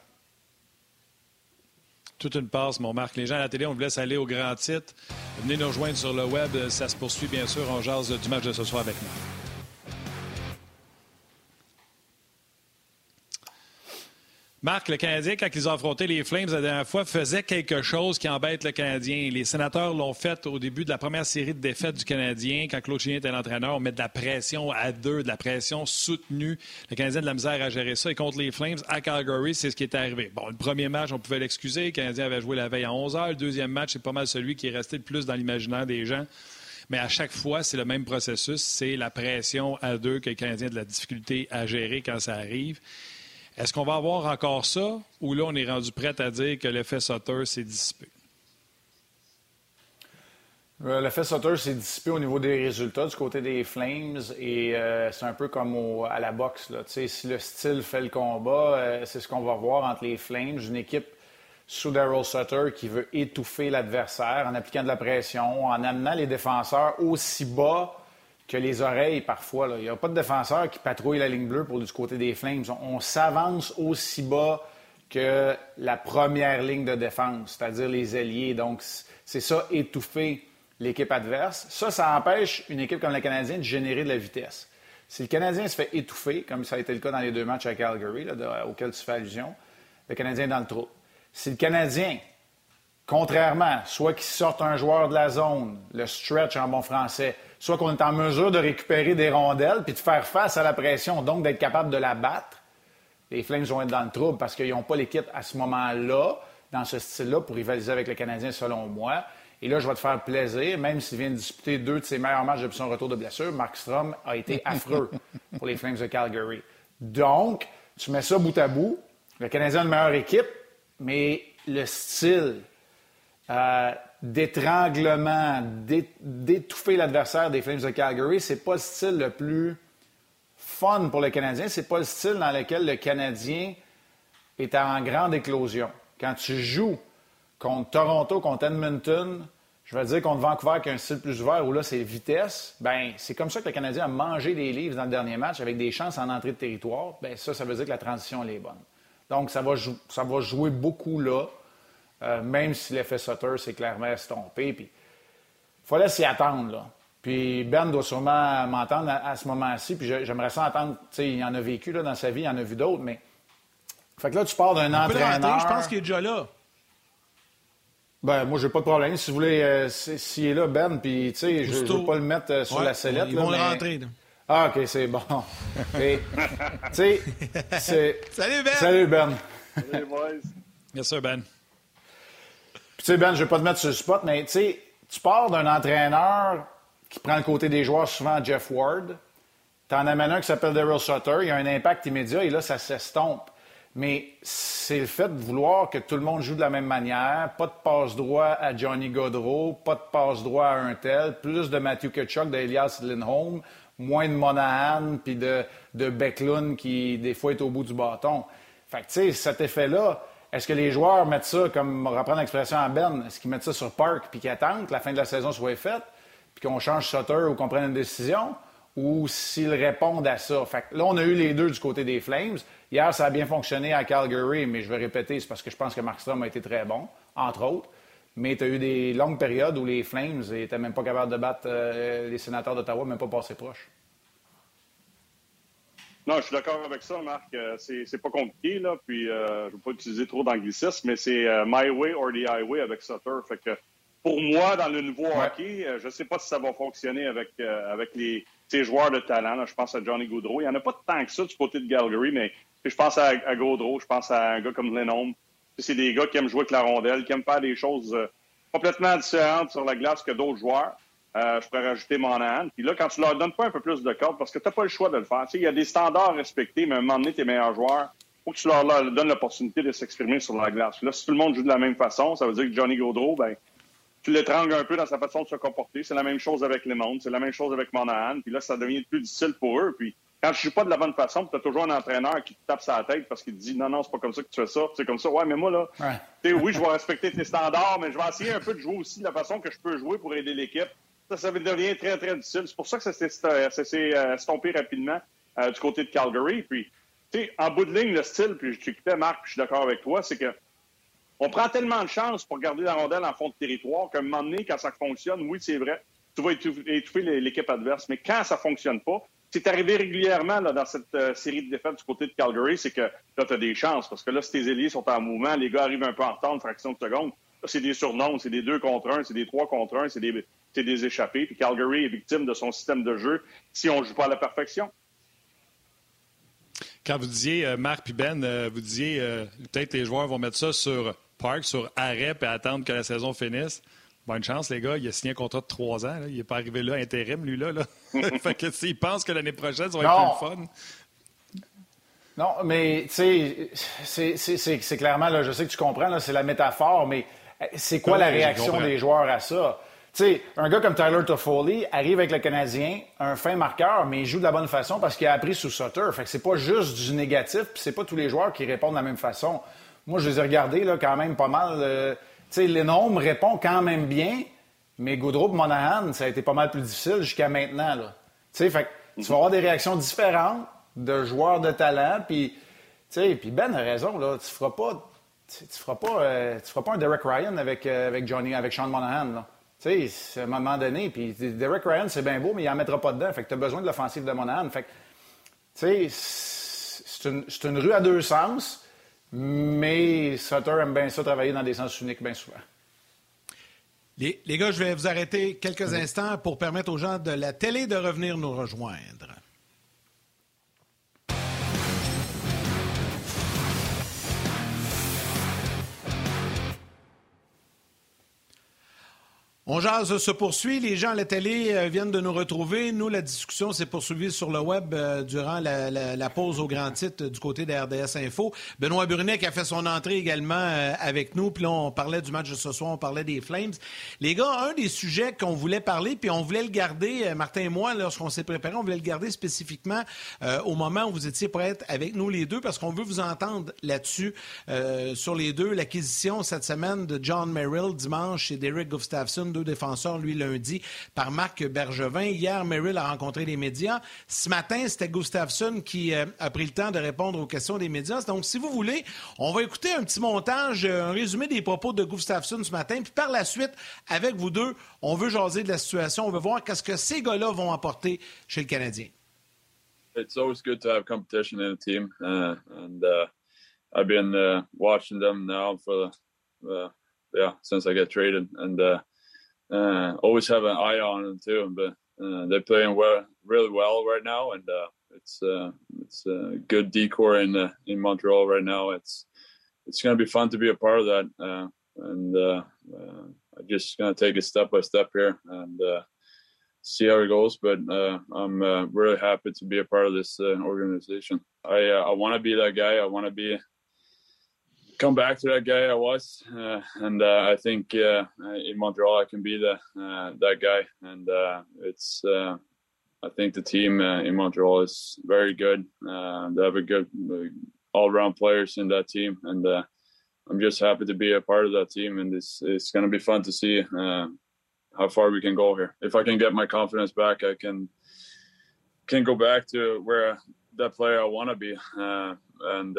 Toute une passe, mon Marc. Les gens à la télé, on vous laisse aller au grand titre. Venez nous rejoindre sur le web. Ça se poursuit, bien sûr. On jase du match de ce soir avec nous. Marc, le Canadien, quand ils ont affronté les Flames la dernière fois, faisait quelque chose qui embête le Canadien. Les sénateurs l'ont fait au début de la première série de défaites du Canadien. Quand Claude Chien était l'entraîneur, on met de la pression à deux, de la pression soutenue. Le Canadien de la misère à gérer ça. Et contre les Flames, à Calgary, c'est ce qui est arrivé. Bon, le premier match, on pouvait l'excuser. Le Canadien avait joué la veille à 11 heures. Le deuxième match, c'est pas mal celui qui est resté le plus dans l'imaginaire des gens. Mais à chaque fois, c'est le même processus. C'est la pression à deux que le Canadien a de la difficulté à gérer quand ça arrive. Est-ce qu'on va avoir encore ça ou là, on est rendu prêt à dire que l'effet Sutter s'est dissipé? Euh, l'effet Sutter s'est dissipé au niveau des résultats du côté des Flames et euh, c'est un peu comme à la boxe. Là. Si le style fait le combat, euh, c'est ce qu'on va voir entre les Flames, une équipe sous Daryl Sutter qui veut étouffer l'adversaire en appliquant de la pression, en amenant les défenseurs aussi bas que les oreilles parfois. Il n'y a pas de défenseur qui patrouille la ligne bleue pour du côté des Flames. On, s'avance aussi bas que la première ligne de défense, c'est-à-dire les ailiers. Donc, c'est ça, étouffer l'équipe adverse. Ça, ça empêche une équipe comme le Canadien de générer de la vitesse. Si le Canadien se fait étouffer, comme ça a été le cas dans les deux matchs à Calgary, auxquels tu fais allusion, le Canadien est dans le trou. Si le Canadien, contrairement, soit qu'il sorte un joueur de la zone, le stretch en bon français, soit qu'on est en mesure de récupérer des rondelles puis de faire face à la pression, donc d'être capable de la battre, les Flames vont être dans le trouble parce qu'ils n'ont pas l'équipe à ce moment-là, dans ce style-là, pour rivaliser avec le Canadien, selon moi. Et là, je vais te faire plaisir, même s'il vient de disputer deux de ses meilleurs matchs depuis son retour de blessure, Mark Strom a été [LAUGHS] affreux pour les Flames de Calgary. Donc, tu mets ça bout à bout. Le Canadien a une meilleure équipe, mais le style euh, d'étranglement, d'étouffer l'adversaire des Flames de Calgary, c'est pas le style le plus fun pour le Canadien. C'est pas le style dans lequel le Canadien est en grande éclosion. Quand tu joues contre Toronto, contre Edmonton, je vais dire contre Vancouver qui a un style plus ouvert où là c'est vitesse, ben c'est comme ça que le Canadien a mangé des livres dans le dernier match avec des chances en entrée de territoire. Ben ça, ça veut dire que la transition est bonne. Donc ça va jouer beaucoup là, euh, même si l'effet Sutter s'est clairement estompé. Puis il fallait s'y attendre là. Puis Ben doit sûrement m'entendre à, ce moment-ci. Puis j'aimerais ça entendre, tu sais, il en a vécu là, dans sa vie, il en a vu d'autres, mais. Fait que là, tu pars d'un entraîneur. je pense qu'il est déjà là. Ben, moi, j'ai pas de problème. Si vous voulez, euh, s'il est là, Ben, puis, tu sais, je ne veux pas le mettre euh, sur la sellette. Ils vont le rentrer. Ah, OK, c'est bon. [LAUGHS] tu sais, c'est. Salut, Ben! Salut, Ben! Salut, boys! Yes, sir, Ben. Tu sais, Ben, je vais pas te mettre sur le spot, mais, tu sais, tu pars d'un entraîneur qui prend le côté des joueurs, souvent Jeff Ward. Tu en amènes un qui s'appelle Daryl Sutter. Il y a un impact immédiat et là, ça s'estompe. Mais c'est le fait de vouloir que tout le monde joue de la même manière. Pas de passe droit à Johnny Godreau, pas de passe droit à un tel, plus de Matthew Kachuk, d'Elias Lindholm, moins de Monahan puis de, de Becklund qui, des fois, est au bout du bâton. Fait que, tu sais, cet effet-là, est-ce que les joueurs mettent ça, comme on reprend l'expression à Ben, est-ce qu'ils mettent ça sur Park puis qu'ils attendent que la fin de la saison soit faite? puis qu'on change Sutter ou qu'on prenne une décision, ou s'ils répondent à ça? Fait là, on a eu les deux du côté des Flames. Hier, ça a bien fonctionné à Calgary, mais je vais répéter, c'est parce que je pense que Markstrom a été très bon, entre autres. Mais tu as eu des longues périodes où les Flames n'étaient même pas capables de battre euh, les sénateurs d'Ottawa, même pas passer proche. Non, je suis d'accord avec ça, Marc. Euh, c'est pas compliqué, là. Puis, euh, je ne veux pas utiliser trop d'anglicisme, mais c'est My Way or the Highway avec Sutter. Fait que pour moi, dans le nouveau hockey, euh, je ne sais pas si ça va fonctionner avec, euh, avec les, ces joueurs de talent. je pense à Johnny Gaudreau. Il n'y en a pas tant que ça du côté de Calgary, mais je pense à, à Gaudreau, je pense à un gars comme Lennon. C'est des gars qui aiment jouer avec la rondelle, qui aiment faire des choses euh, complètement différentes sur la glace que d'autres joueurs. Je pourrais rajouter Monahan. Puis là, quand tu leur donnes pas un peu plus de cordes, parce que tu n'as pas le choix de le faire. il y a des standards respectés, mais à un moment donné, tes meilleurs joueurs, faut que tu leur, donnes l'opportunité de s'exprimer sur la glace. Là, si tout le monde joue de la même façon, ça veut dire que Johnny Gaudreau, ben, tu l'étrangles un peu dans sa façon de se comporter. C'est la même chose avec les mondes, c'est la même chose avec Monahan. Puis là, ça devient plus difficile pour eux. Puis quand je ne joue pas de la bonne façon, tu as toujours un entraîneur qui te tape sa tête parce qu'il te dit non, non, c'est pas comme ça que tu fais ça. C'est comme ça. Ouais, mais moi, là, oui, je vais respecter tes standards, mais je vais essayer un peu de jouer aussi de la façon que je peux jouer pour aider l'équipe. Ça, ça devient très, très difficile. C'est pour ça que ça s'est euh, estompé rapidement euh, du côté de Calgary. Puis, tu sais, en bout de ligne, le style, puis j'écoutais Marc, puis je suis d'accord avec toi, c'est que on prend tellement de chance pour garder la rondelle en fond de territoire qu'à un moment donné, quand ça fonctionne, oui, c'est vrai, tu vas étouffer l'équipe adverse. Mais quand ça fonctionne pas, c'est arrivé régulièrement là, dans cette euh, série de défaites du côté de Calgary, c'est que là, tu as des chances. Parce que là, si tes ailiers sont en mouvement, les gars arrivent un peu en retard, une fraction de seconde. C'est des surnoms, c'est des deux contre un, c'est des trois contre un, c'est des, des échappés. Puis Calgary est victime de son système de jeu si on ne joue pas à la perfection. Quand vous disiez, euh, Marc et Ben, euh, vous disiez peut-être les joueurs vont mettre ça sur Park sur arrêt et attendre que la saison finisse. Bonne chance, les gars. Il a signé un contrat de trois ans. Il n'est pas arrivé là intérim, lui, là. [LAUGHS] fait que s'il pense que l'année prochaine, ça va être plus fun. Non, mais tu sais, c'est clairement, là, je sais que tu comprends, c'est la métaphore, mais c'est quoi la réaction des joueurs à ça? Sais, un gars comme Tyler Toffoli arrive avec le Canadien, un fin marqueur, mais il joue de la bonne façon parce qu'il a appris sous Sutter. Fait que c'est pas juste du négatif, puis c'est pas tous les joueurs qui répondent de la même façon. Moi, je les ai regardés là, quand même pas mal. Euh, tu sais, répond quand même bien, mais Goudreau et Monahan, ça a été pas mal plus difficile jusqu'à maintenant. Fait tu vas avoir des réactions différentes de joueurs de talent, puis, puis Ben a raison, là, tu feras pas... Tu feras pas, euh, feras pas un Derek Ryan avec, euh, avec Johnny, avec Sean Monahan. Tu sais, à un moment donné, puis Derek Ryan, c'est bien beau, mais il n'en mettra pas dedans. Fait que tu as besoin de l'offensive de Monahan. Fait tu sais, c'est une, une, rue à deux sens, mais Sutter aime bien ça travailler dans des sens uniques bien souvent. Les, les, gars, je vais vous arrêter quelques instants pour permettre aux gens de la télé de revenir nous rejoindre. On jase se poursuit. Les gens à la télé euh, viennent de nous retrouver. Nous, la discussion s'est poursuivie sur le web euh, durant la, pause au grand titre du côté de RDS Info. Benoît Brunet qui a fait son entrée également euh, avec nous. Puis là, on parlait du match de ce soir, on parlait des Flames. Les gars, un des sujets qu'on voulait parler, puis on voulait le garder, Martin et moi, lorsqu'on s'est préparé, on voulait le garder spécifiquement au moment où vous étiez prêts avec nous les deux, parce qu'on veut vous entendre là-dessus, sur les deux. L'acquisition cette semaine de John Merrill dimanche et Derek Gustafsson défenseurs, lui, lundi, par Marc Bergevin. Hier, Merrill a rencontré les médias. Ce matin, c'était Gustafsson qui euh, a pris le temps de répondre aux questions des médias. Donc, si vous voulez, on va écouter un petit montage, euh, un résumé des propos de Gustafsson ce matin. Puis par la suite, avec vous deux, on veut jaser de la situation. On veut voir qu'est-ce que ces gars-là vont apporter chez le Canadien. It's always good to have competition in a team, uh, and uh, I've been uh, watching them now for uh, yeah since I got traded, and uh, always have an eye on them too. But uh, they're playing well, really well right now, and uh, it's uh, it's a good decor in uh, in Montreal right now. It's it's going to be fun to be a part of that, uh, and I'm just going to take it step by step here and see how it goes. But I'm really happy to be a part of this organization. I I want to be that guy. I want to be come back to that guy I was, uh, and uh, I think uh, in Montreal I can be the uh, that guy. And uh, it's uh, I think the team in Montreal is very good. they have a good all-around players in that team, and I'm just happy to be a part of that team. And it's it's going to be fun to see how far we can go here. If I can get my confidence back, I can can go back to where that player I want to be, and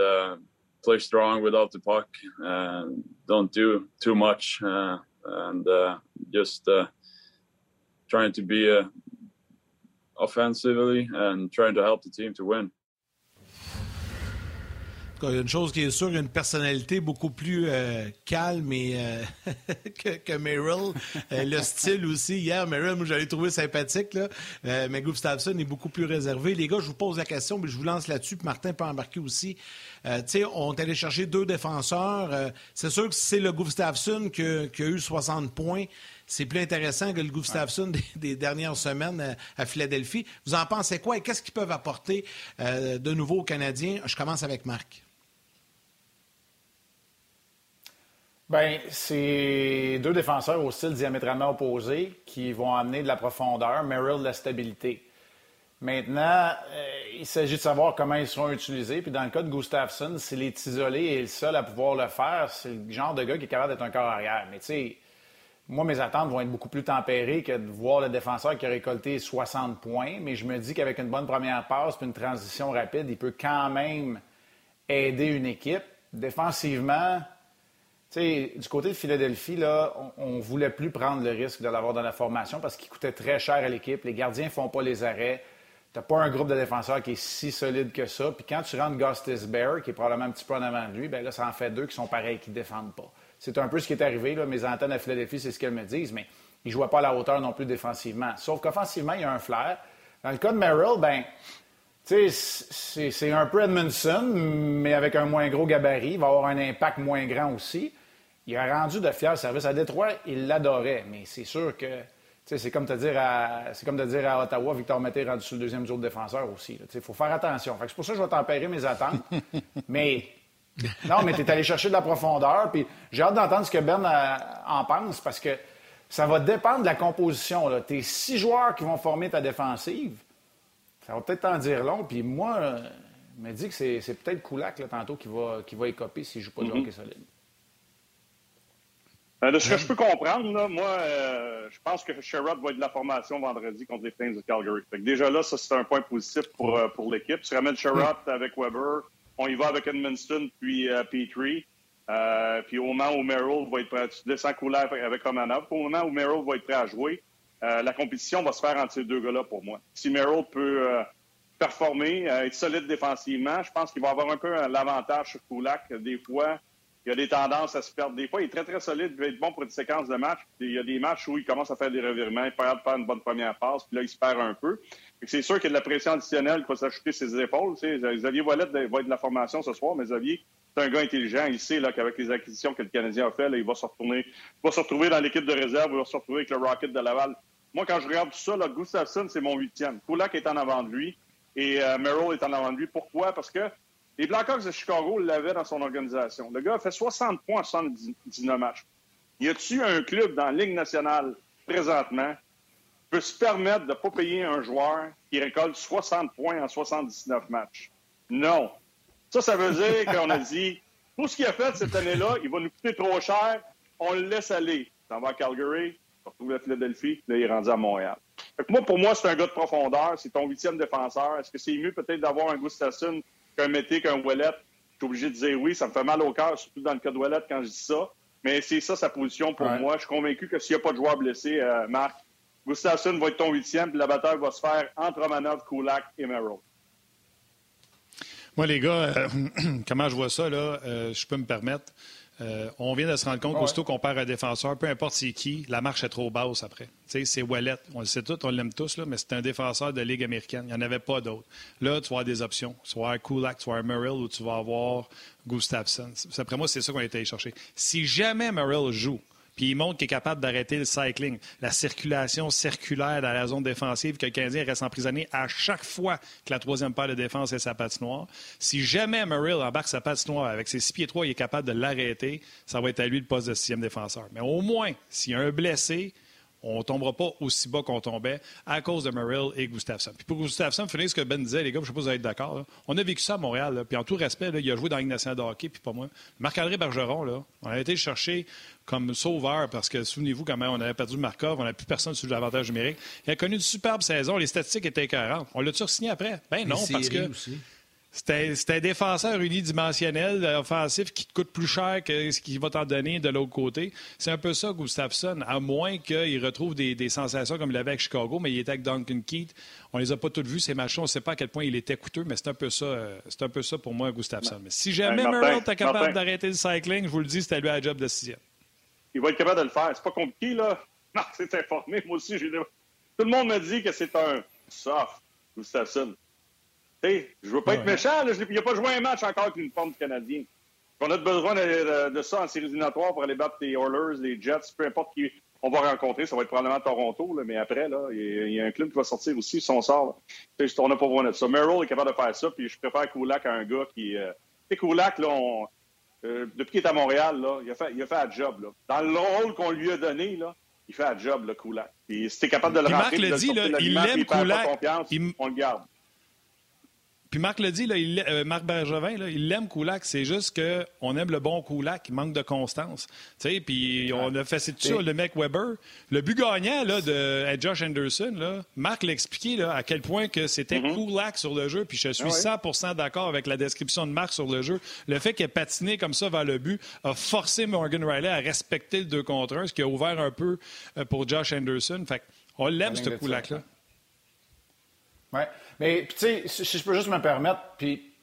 play strong without the puck, and don't do too much, uh, and uh, just uh, trying to be offensively and trying to help the team to win. Il y a une chose qui est sûre, une personnalité beaucoup plus euh, calme et, euh, [LAUGHS] que, que, Merrill. Euh, le style aussi. Hier, Merrill, moi, j'avais trouvé sympathique, là. mais Gustafsson est beaucoup plus réservé. Les gars, je vous pose la question, mais je vous lance là-dessus, puis Martin peut embarquer aussi. tu sais, on est allé chercher deux défenseurs. c'est sûr que c'est le Gustafsson qui, qui, a eu 60 points. C'est plus intéressant que le Gustafsson des, dernières semaines à, Philadelphie. Vous en pensez quoi et qu'est-ce qu'ils peuvent apporter de nouveau aux Canadiens? Je commence avec Marc. Bien, c'est deux défenseurs au style diamétralement opposé qui vont amener de la profondeur, Merrill de la stabilité. Maintenant, euh, il s'agit de savoir comment ils seront utilisés. Puis dans le cas de Gustafsson, s'il est isolé et le seul à pouvoir le faire, c'est le genre de gars qui est capable d'être un corps arrière. Mais tu sais, moi, mes attentes vont être beaucoup plus tempérées que de voir le défenseur qui a récolté 60 points. Mais je me dis qu'avec une bonne première passe puis une transition rapide, il peut quand même aider une équipe. Défensivement, sais, du côté de Philadelphie, là, on ne voulait plus prendre le risque de l'avoir dans la formation parce qu'il coûtait très cher à l'équipe. Les gardiens ne font pas les arrêts. Tu pas un groupe de défenseurs qui est si solide que ça. Puis quand tu rentres Gustis Bear, qui est probablement un petit peu en avant de lui, ben là, ça en fait deux qui sont pareils, qui ne défendent pas. C'est un peu ce qui est arrivé. Là. Mes antennes à Philadelphie, c'est ce qu'elles me disent, mais ils ne jouaient pas à la hauteur non plus défensivement. Sauf qu'offensivement, il y a un flair. Dans le cas de Merrill, ben, c'est un peu Edmondson, mais avec un moins gros gabarit. Il va avoir un impact moins grand aussi. Il a rendu de fiers services à Détroit. Il l'adorait, mais c'est sûr que c'est comme, te dire à, c'est comme de dire à Ottawa, Victor Mété rendu sur le deuxième jour de défenseur aussi. Il faut faire attention. c'est pour ça que je vais tempérer mes attentes. [LAUGHS] mais non, mais tu es allé chercher de la profondeur. Puis j'ai hâte d'entendre ce que Ben euh, en pense parce que ça va dépendre de la composition. Tes six joueurs qui vont former ta défensive, ça va peut-être t'en dire long. Puis moi, je me dis que c'est, peut-être Koulak là, tantôt qui va, qui va écoper s'il ne joue pas de mm-hmm. hockey solide. Euh, de ce que je peux comprendre, là, moi, euh, je pense que Sherrod va être de la formation vendredi contre les Flames de Calgary. déjà là, ça, c'est un point positif pour, euh, pour l'équipe. Tu ramènes Sherrod avec Weber. On y va avec Edmundston puis Petrie. Euh, puis au moment où Merrill va être prêt, tu descends couler avec Romanov, au moment où Merrill va être prêt à jouer, euh, la compétition va se faire entre ces deux gars-là pour moi. Si Merrill peut euh, performer, être solide défensivement, je pense qu'il va avoir un peu l'avantage sur Kulak. Des fois, il y a des tendances à se perdre. Des fois, il est très, très solide, il va être bon pour une séquence de matchs. Il y a des matchs où il commence à faire des revirements, il perd faire une bonne première passe, puis là, il se perd un peu. C'est sûr qu'il y a de la pression additionnelle qui va s'ajouter ses épaules. Xavier Wallet va être de la formation ce soir, mais Xavier, c'est un gars intelligent. Il sait qu'avec les acquisitions que le Canadien a fait, il va se retourner, va se retrouver dans l'équipe de réserve, il va se retrouver avec le Rocket de Laval. Moi, quand je regarde tout ça, Gustafsson, c'est mon huitième. Kulak est en avant de lui et euh, Merrill est en avant de lui. Pourquoi? Parce que les Blackhawks de Chicago l'avaient dans son organisation. Le gars a fait 60 points en 79 matchs. Y a-t-il un club dans la Ligue nationale présentement qui peut se permettre de ne pas payer un joueur qui récolte 60 points en 79 matchs? Non. Ça, ça veut dire qu'on a dit, tout ce qu'il a fait cette année-là, il va nous coûter trop cher, on le laisse aller. Ça va à Calgary, on retrouve à Philadelphie, là, il est rendu à Montréal. moi, pour moi, c'est un gars de profondeur, c'est ton huitième défenseur. Est-ce que c'est mieux peut-être d'avoir un Gustafsson qu'un Mété, qu'un Wallet? Je suis obligé de dire oui, ça me fait mal au cœur, surtout dans le cas de Wallet quand je dis ça. Mais c'est ça sa position pour moi. Je suis convaincu que s'il n'y a pas de joueur blessé, euh, Marc, Gustafsson va être ton huitième, puis la bataille va se faire entre Romanov, Kulak et Merrill. Moi, les gars, euh, [CLEARS THROAT] comment je vois ça, là, euh, je peux me permettre. Euh, on vient de se rendre compte qu'aussitôt qu'on perd un défenseur, peu importe c'est qui, la marche est trop basse après. C'est Wallet. On le sait tous, on l'aime tous, là, mais c'est un défenseur de Ligue américaine. Il n'y en avait pas d'autres. Là, tu vas avoir des options. Tu vas avoir Kulak, tu vas avoir Merrill ou tu vas avoir Gustafsson. Après moi, c'est ça qu'on a été chercher. Si jamais Merrill joue, puis il montre qu'il est capable d'arrêter le cycling, la circulation circulaire dans la zone défensive, que le Canadien reste emprisonné à chaque fois que la troisième paire de défense est sa patinoire. Si jamais Merrill embarque sa patinoire avec ses six pieds trois, il est capable de l'arrêter, ça va être à lui le poste de sixième défenseur. Mais au moins, s'il y a un blessé, on ne tombera pas aussi bas qu'on tombait à cause de Merrill et Gustafsson. Puis pour Gustafsson, finir ce que Ben disait, les gars, je ne sais pas si vous êtes d'accord. On a vécu ça à Montréal. puis en tout respect, il a joué dans la Ligue nationale de hockey, puis pas moi. Marc-André Bergeron, là, on a été le chercher comme sauveur parce que souvenez-vous quand même, on avait perdu Markov, on n'a plus personne sur l'avantage numérique. Il a connu une superbe saison, les statistiques étaient écœurantes. On l'a-tu signé après? Ben non, parce que. C'était un défenseur unidimensionnel, offensif, qui te coûte plus cher que ce qu'il va t'en donner de l'autre côté. C'est un peu ça, Gustafsson, à moins qu'il retrouve des, sensations comme il avait avec Chicago, mais il était avec Duncan Keith. On les a pas toutes vues, ces matchs On ne sait pas à quel point il était coûteux, mais c'est un peu ça, euh, c'est un peu ça pour moi, Gustafsson. Mais si jamais Merrill est capable d'arrêter le cycling, je vous le dis, c'était lui à job de sixième. Il va être capable de le faire. C'est pas compliqué, là. [LAUGHS] Non, c'est informé. Moi aussi, j'ai... Tout le monde me dit que c'est un soft, Gustafsson. Je je veux pas être méchant, là, il n'a pas joué un match encore avec l'uniforme du Canadien. On a besoin de, ça en séries éliminatoires pour aller battre les Oilers, les Jets, peu importe qui on va rencontrer. Ça va être probablement Toronto, là, mais après, là, il y, a un club qui va sortir aussi son sort. On n'a pas besoin de ça. Merrill est capable de faire ça, puis je préfère Kulak à un gars qui. Euh... Kulak, là, euh, depuis qu'il est à Montréal, là, il, a fait, il a fait un job. Là. Dans le rôle qu'on lui a donné, là, il fait un job, le Kulak. Puis si t'es capable de le rentrer, Marc le dit, là, il aime Kulak. On le garde. Puis Marc le dit, là, il, euh, Marc Bergevin, là, il aime Koulak. C'est juste qu'on aime le bon Koulak. Il manque de constance. Puis on a fait tout ça, le mec Weber. Le but gagnant là, de Josh Anderson, là, Marc l'a expliqué à quel point que c'était mm sur le jeu. Puis je suis 100 ah d'accord avec la description de Marc sur le jeu. Le fait qu'il ait patiné comme ça vers le but a forcé Morgan Riley à respecter le 2 contre 1, ce qui a ouvert un peu euh, pour Josh Anderson. Fait on l'aime, ce Koulak-là. Oui. Mais, tu sais, si je peux juste me permettre, puis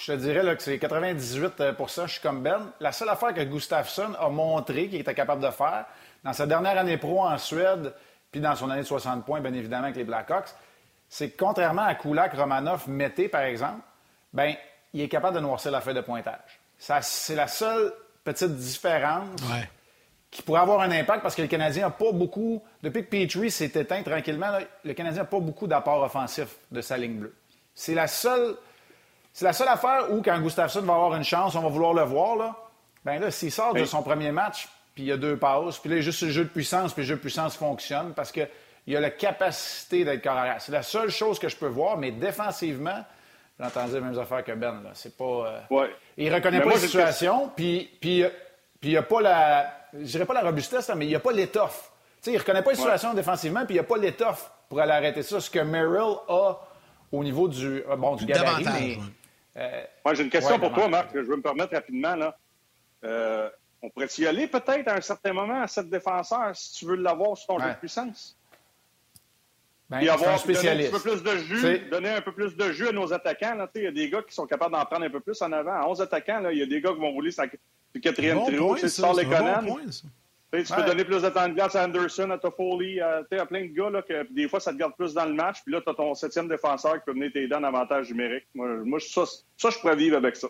je te dirais que c'est 98% je suis comme Ben. La seule affaire que Gustafsson a montré qu'il était capable de faire dans sa dernière année pro en Suède, puis dans son année de 60 points, bien évidemment, avec les Blackhawks, c'est que contrairement à Kulak, Romanov, Mété, par exemple, ben il est capable de noircir la feuille de pointage. c'est la seule petite différence qui pourrait avoir un impact parce que le Canadien n'a pas beaucoup. Depuis que Petrie s'est éteint tranquillement, le Canadien n'a pas beaucoup d'apport offensif de sa ligne bleue. C'est la seule. C'est la seule affaire où, quand Gustafsson va avoir une chance, on va vouloir le voir. Là. Ben là, s'il sort de son premier match, puis il y a deux passes, puis là, il y a juste le jeu de puissance, puis le jeu de puissance fonctionne parce qu'il a la capacité d'être carrière. C'est la seule chose que je peux voir, mais défensivement, j'entends les mêmes affaires que Ben. C'est pas. Euh, ouais. Il reconnaît pas la situation, puis, puis il n'y a pas la je dirais pas la robustesse, mais il n'y a pas l'étoffe. il ne reconnaît pas la situation défensivement, puis il n'y a pas l'étoffe pour aller arrêter ça. Ce que Merrill a au niveau du, euh, bon, du gabarit. Euh, j'ai une question pour toi, Marc. Je veux me permettre rapidement. Là. euh, on pourrait y aller peut-être à un certain moment à cette défenseur si tu veux l'avoir sur ton jeu de puissance? Ben, Puis avoir un spécialiste. Donner un peu plus de jus, donner un peu plus de jus à nos attaquants. Il y a des gars qui sont capables d'en prendre un peu plus en avant. À 11 attaquants, il y a des gars qui vont rouler sur le quatrième bon trio. Tu sors les Bon tu peux donner plus de temps de glace à Anderson, à Toffoli, à, à plein de gars là, que des fois, ça te garde plus dans le match. Puis là, tu as ton septième défenseur qui peut venir t'aider en avantage numérique. Moi, moi ça, ça, je pourrais vivre avec ça.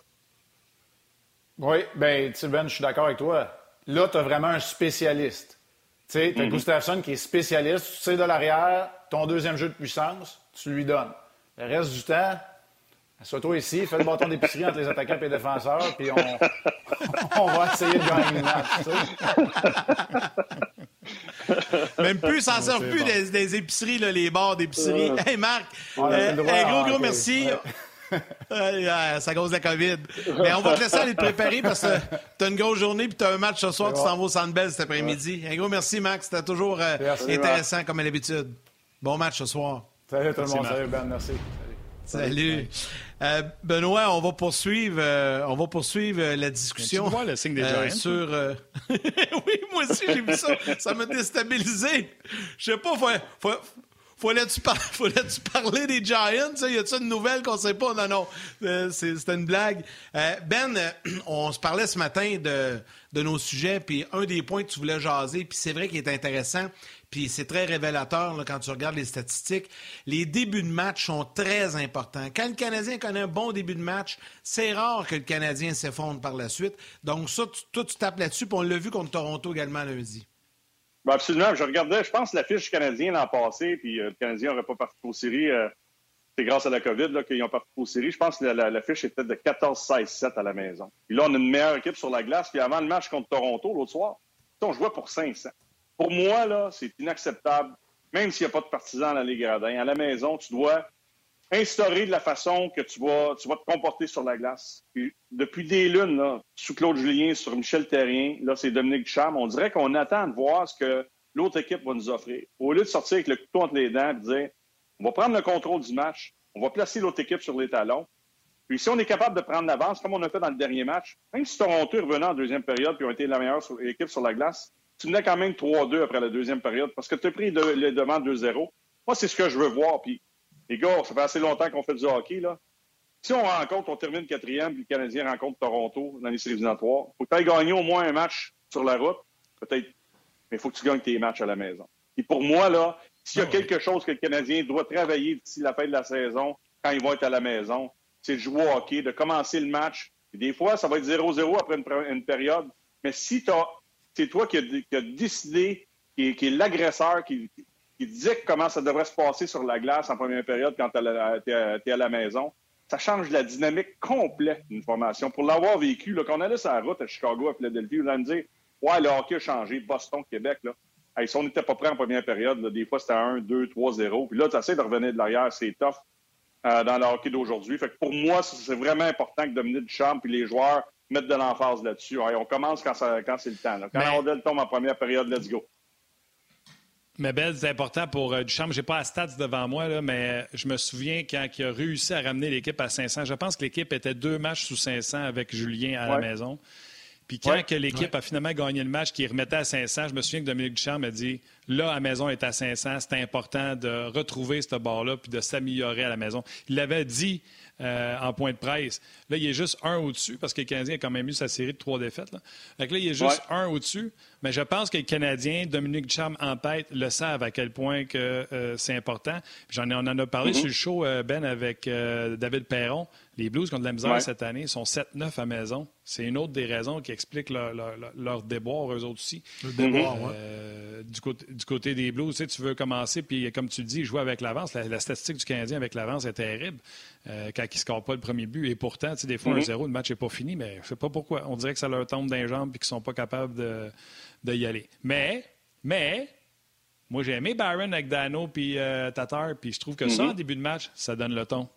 Oui, bien, Sylvain, je suis d'accord avec toi. Là, tu as vraiment un spécialiste. Tu sais, tu as mm-hmm. Gustafsson qui est spécialiste. Tu sais de l'arrière, ton deuxième jeu de puissance, tu lui donnes. Le reste du temps, Sois-toi ici, fais le bâton d'épicerie entre les attaquants et les défenseurs, puis on, [LAUGHS] on va essayer de gagner le match. Même plus, ça sert plus des, épiceries, là, les bars d'épicerie. Hey Marc, euh, un gros, gros merci. [LAUGHS] ça cause la COVID. Mais on va te laisser aller te préparer parce que tu as une grosse journée puis tu as un match ce soir, tu t'en vas au Centre cet après-midi. Un gros merci, Max. C'était toujours euh, intéressant comme à l'habitude. Bon match ce soir. Salut tout le monde. Salut Ben, merci. Salut. Euh, Benoît, on va poursuivre, euh, on va poursuivre euh, la discussion. Tu vois le signe des Giants? Sur, [LAUGHS] oui, moi aussi, j'ai vu ça. Ça m'a déstabilisé. Je sais pas, faut, Fallait-tu, [LAUGHS] parler des Giants? Y a-t-il une nouvelle qu'on sait pas? Non, non. C'était une blague. ben, [CLEARS THROAT] on se parlait ce matin de, de nos sujets, puis un des points que tu voulais jaser, puis c'est vrai qu'il est intéressant, puis c'est très révélateur quand tu regardes les statistiques. Les débuts de match sont très importants. Quand le Canadien connaît un bon début de match, c'est rare que le Canadien s'effondre par la suite. Donc ça, toi, tu tapes là-dessus, puis on l'a vu contre Toronto également lundi. Ben absolument. Je regardais, je pense, la fiche canadienne l'an passé, puis euh, le Canadien n'aurait pas participé aux séries. Euh, c'est grâce à la COVID qu'ils ont participé aux séries. Je pense que la, fiche était de 14-16-7 à la maison. Puis là, on a une meilleure équipe sur la glace. Puis avant le match contre Toronto, l'autre soir, on jouait pour 500. Pour moi, là, c'est inacceptable, même s'il n'y a pas de partisans à la Ligue Gradin. À la maison, tu dois instaurer de la façon que tu vas, tu vas te comporter sur la glace. depuis des lunes, sous Claude Julien, sur Michel Terrien, là, c'est Dominique Ducharme, on dirait qu'on attend de voir ce que l'autre équipe va nous offrir. Au lieu de sortir avec le couteau entre les dents et de dire on va prendre le contrôle du match, on va placer l'autre équipe sur les talons. Puis si on est capable de prendre l'avance, comme on a fait dans le dernier match, même si Toronto est revenu en deuxième période puis ont été la meilleure équipe sur la glace, tu menais quand même 3-2 après la deuxième période parce que tu as pris les devants 2-0. Moi, c'est ce que je veux voir. Puis, les gars, ça fait assez longtemps qu'on fait du hockey. Là. Si on rencontre, on termine quatrième, puis le Canadien rencontre Toronto dans les séries éliminatoires, il faut que tu ailles gagner au moins un match sur la route, peut-être, mais il faut que tu gagnes tes matchs à la maison. Et pour moi, là, s'il y a ah quelque chose que le Canadien doit travailler d'ici la fin de la saison, quand ils vont être à la maison, c'est de jouer au hockey, de commencer le match. des fois, ça va être 0-0 après une, période. Mais si tu as c'est toi qui as, décidé, qui, est l'agresseur, qui, disait comment ça devrait se passer sur la glace en première période quand tu es, à la maison. Ça change la dynamique complète d'une formation. Pour l'avoir vécu, quand on allait sur la route à Chicago, à Philadelphie, on allait me dire Ouais, le hockey a changé, Boston, Québec. Là. si on n'était pas prêt en première période, des fois c'était 1, 2, 3, 0. Puis là, tu essaies de revenir de l'arrière, c'est tough euh, dans le hockey d'aujourd'hui. Fait que pour moi, c'est vraiment important que Dominique Duchamp et les joueurs mettre de l'emphase là-dessus. on commence quand, c'est le temps. Quand on Odell tombe en première période, let's go. Mais Belle, c'est important pour euh, Duchamp. Je n'ai pas la stats devant moi, mais je me souviens quand il a réussi à ramener l'équipe à 500. Je pense que l'équipe était deux matchs sous 500 avec Julien à la maison. Puis quand l'équipe a finalement gagné le match, qui remettait à 500, je me souviens que Dominique Duchamp m'a dit là, à la maison est à 500. C'était important de retrouver ce bord-là puis de s'améliorer à la maison. Il l'avait dit euh, en point de presse. Là, il est juste un au-dessus parce que le Canadien a quand même eu sa série de trois défaites. Là, là il est juste un au-dessus. Mais je pense que les Canadiens, Dominique Ducharme en tête, le savent à quel point que euh, c'est important. J'en on en a parlé mm-hmm. sur le show, euh, Ben, avec David Perron. Les Blues contre la misère cette année sont 7-9 à maison. C'est une autre des raisons qui explique leur, leur, déboire, eux autres aussi. du, côté, du côté des Blues, tu, sais, tu veux commencer, puis comme tu dis, jouer avec l'avance. La, statistique du Canadien avec l'avance est terrible quand ils ne scorent pas le premier but. Et pourtant, des fois, un mm-hmm. zéro, le match n'est pas fini, mais je ne sais pas pourquoi. On dirait que ça leur tombe dans les jambes et qu'ils ne sont pas capables de, y aller. Mais, mais, moi, j'ai aimé Byron avec Dano puis euh, Tatar, puis je trouve que ça, en mm-hmm. début de match, ça donne le ton.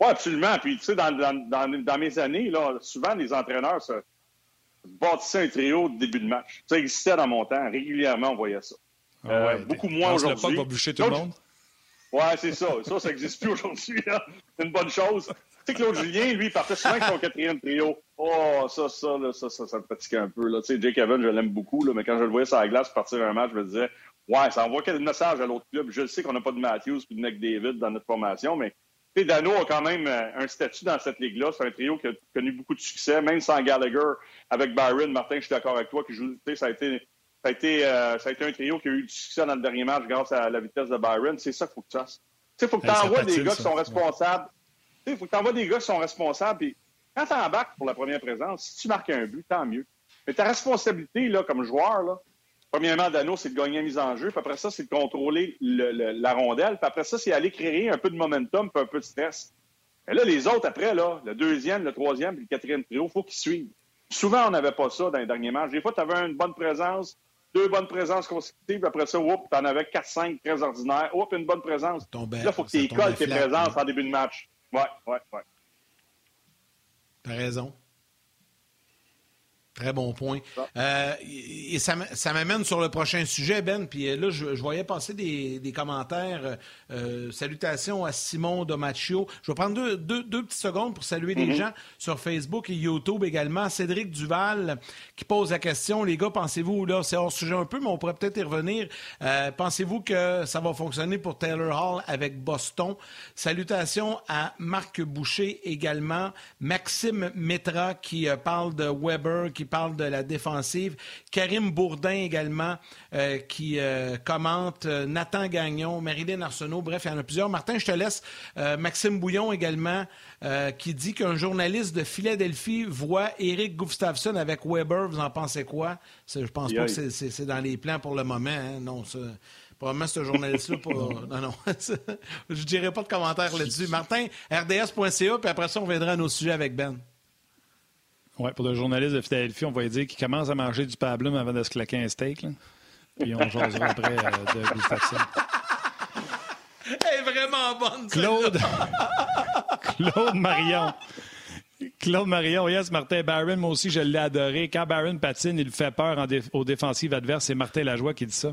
Oui, absolument. Puis, tu sais, dans, mes années, là, souvent, les entraîneurs se bâtissaient un trio de début de match. Ça existait dans mon temps. Régulièrement, on voyait ça. Ah euh, beaucoup moins aujourd'hui. Va boucher tout le monde? Ouais, c'est ça. Ça, ça n'existe plus aujourd'hui. C'est une bonne chose. Tu sais, Claude Julien, lui, il partait souvent avec son quatrième trio. Oh, ça, ça, là, ça, ça, ça me fatiguait un peu. Là. Tu sais, Jake Evans, je l'aime beaucoup, là, mais quand je le voyais sur la glace partir un match, je me disais, ouais, ça envoie quel message à l'autre club. Je sais qu'on n'a pas de Matthews et de McDavid dans notre formation, mais sais, Dano a quand même euh, un statut dans cette ligue-là. C'est un trio qui a connu beaucoup de succès, même sans Gallagher, avec Byron. Martin, je suis d'accord avec toi, qui joue, ça a été ça a, été, euh, ça a été un trio qui a eu du succès dans le dernier match grâce à la vitesse de Byron. C'est ça qu'il faut que tu fasses. Il faut que tu envoies des gars qui sont responsables. Il faut que tu envoies des gars qui sont responsables. Puis quand tu embarques pour la première présence, si tu marques un but, tant mieux. Mais ta responsabilité là, comme joueur, là, premièrement, Dano, c'est de gagner la mise en jeu. Puis après ça, c'est de contrôler le, la rondelle. Puis après ça, c'est aller créer un peu de momentum puis un peu de stress. Et là, les autres, après, là, le deuxième, le troisième puis le quatrième trio, il faut qu'ils suivent. Souvent, on n'avait pas ça dans les derniers matchs. Des fois, tu avais une bonne présence, deux bonnes présences consécutives. Après ça, tu en avais 4-5 très ordinaires. Oups, une bonne présence. là, il faut que tu écoles tes présences en début de match. Ouais, ouais, ouais. T'as raison. Très bon point. Euh, et ça, ça m'amène sur le prochain sujet, Ben. Puis euh, là, je, je voyais passer des, des commentaires. Euh, salutations à Simon Domaccio. Je vais prendre deux, deux, deux petites secondes pour saluer mm -hmm. les gens sur Facebook et YouTube également. Cédric Duval qui pose la question. Les gars, pensez-vous, là, c'est hors sujet un peu, mais on pourrait peut-être y revenir. Euh, pensez-vous que ça va fonctionner pour Taylor Hall avec Boston? Salutations à Marc Boucher également. Maxime Metra qui parle de Weber, qui parle de la défensive. Karim Bourdin également euh, qui euh, commente. Euh, Nathan Gagnon, Marilyn Arsenault. Bref, il y en a plusieurs. Martin, je te laisse. Maxime Bouillon également qui dit qu'un journaliste de Philadelphie voit Eric Gustafsson avec Weber. Vous en pensez quoi? Je pense pas que c'est dans les plans pour le moment. Hein? Non, ça... Probablement, ce journaliste-là, pas... [LAUGHS] non, non, [LAUGHS] je dirais pas de commentaires là-dessus. Martin, RDS.ca, puis après ça, on viendra à nos sujets avec Ben. Oui, pour le journaliste de Philadelphie, on va dire qu'il commence à manger du pablum avant de se claquer un steak. Là. Puis on jasera [LAUGHS] après euh, de Gustafsson. Elle est vraiment bonne, Claude. Claude Marion. Claude Marion, yes, Martin Barron, moi aussi, je l'ai adoré. Quand Barron patine, il fait peur en dé aux défensives adverses. C'est Martin Lajoie qui dit ça.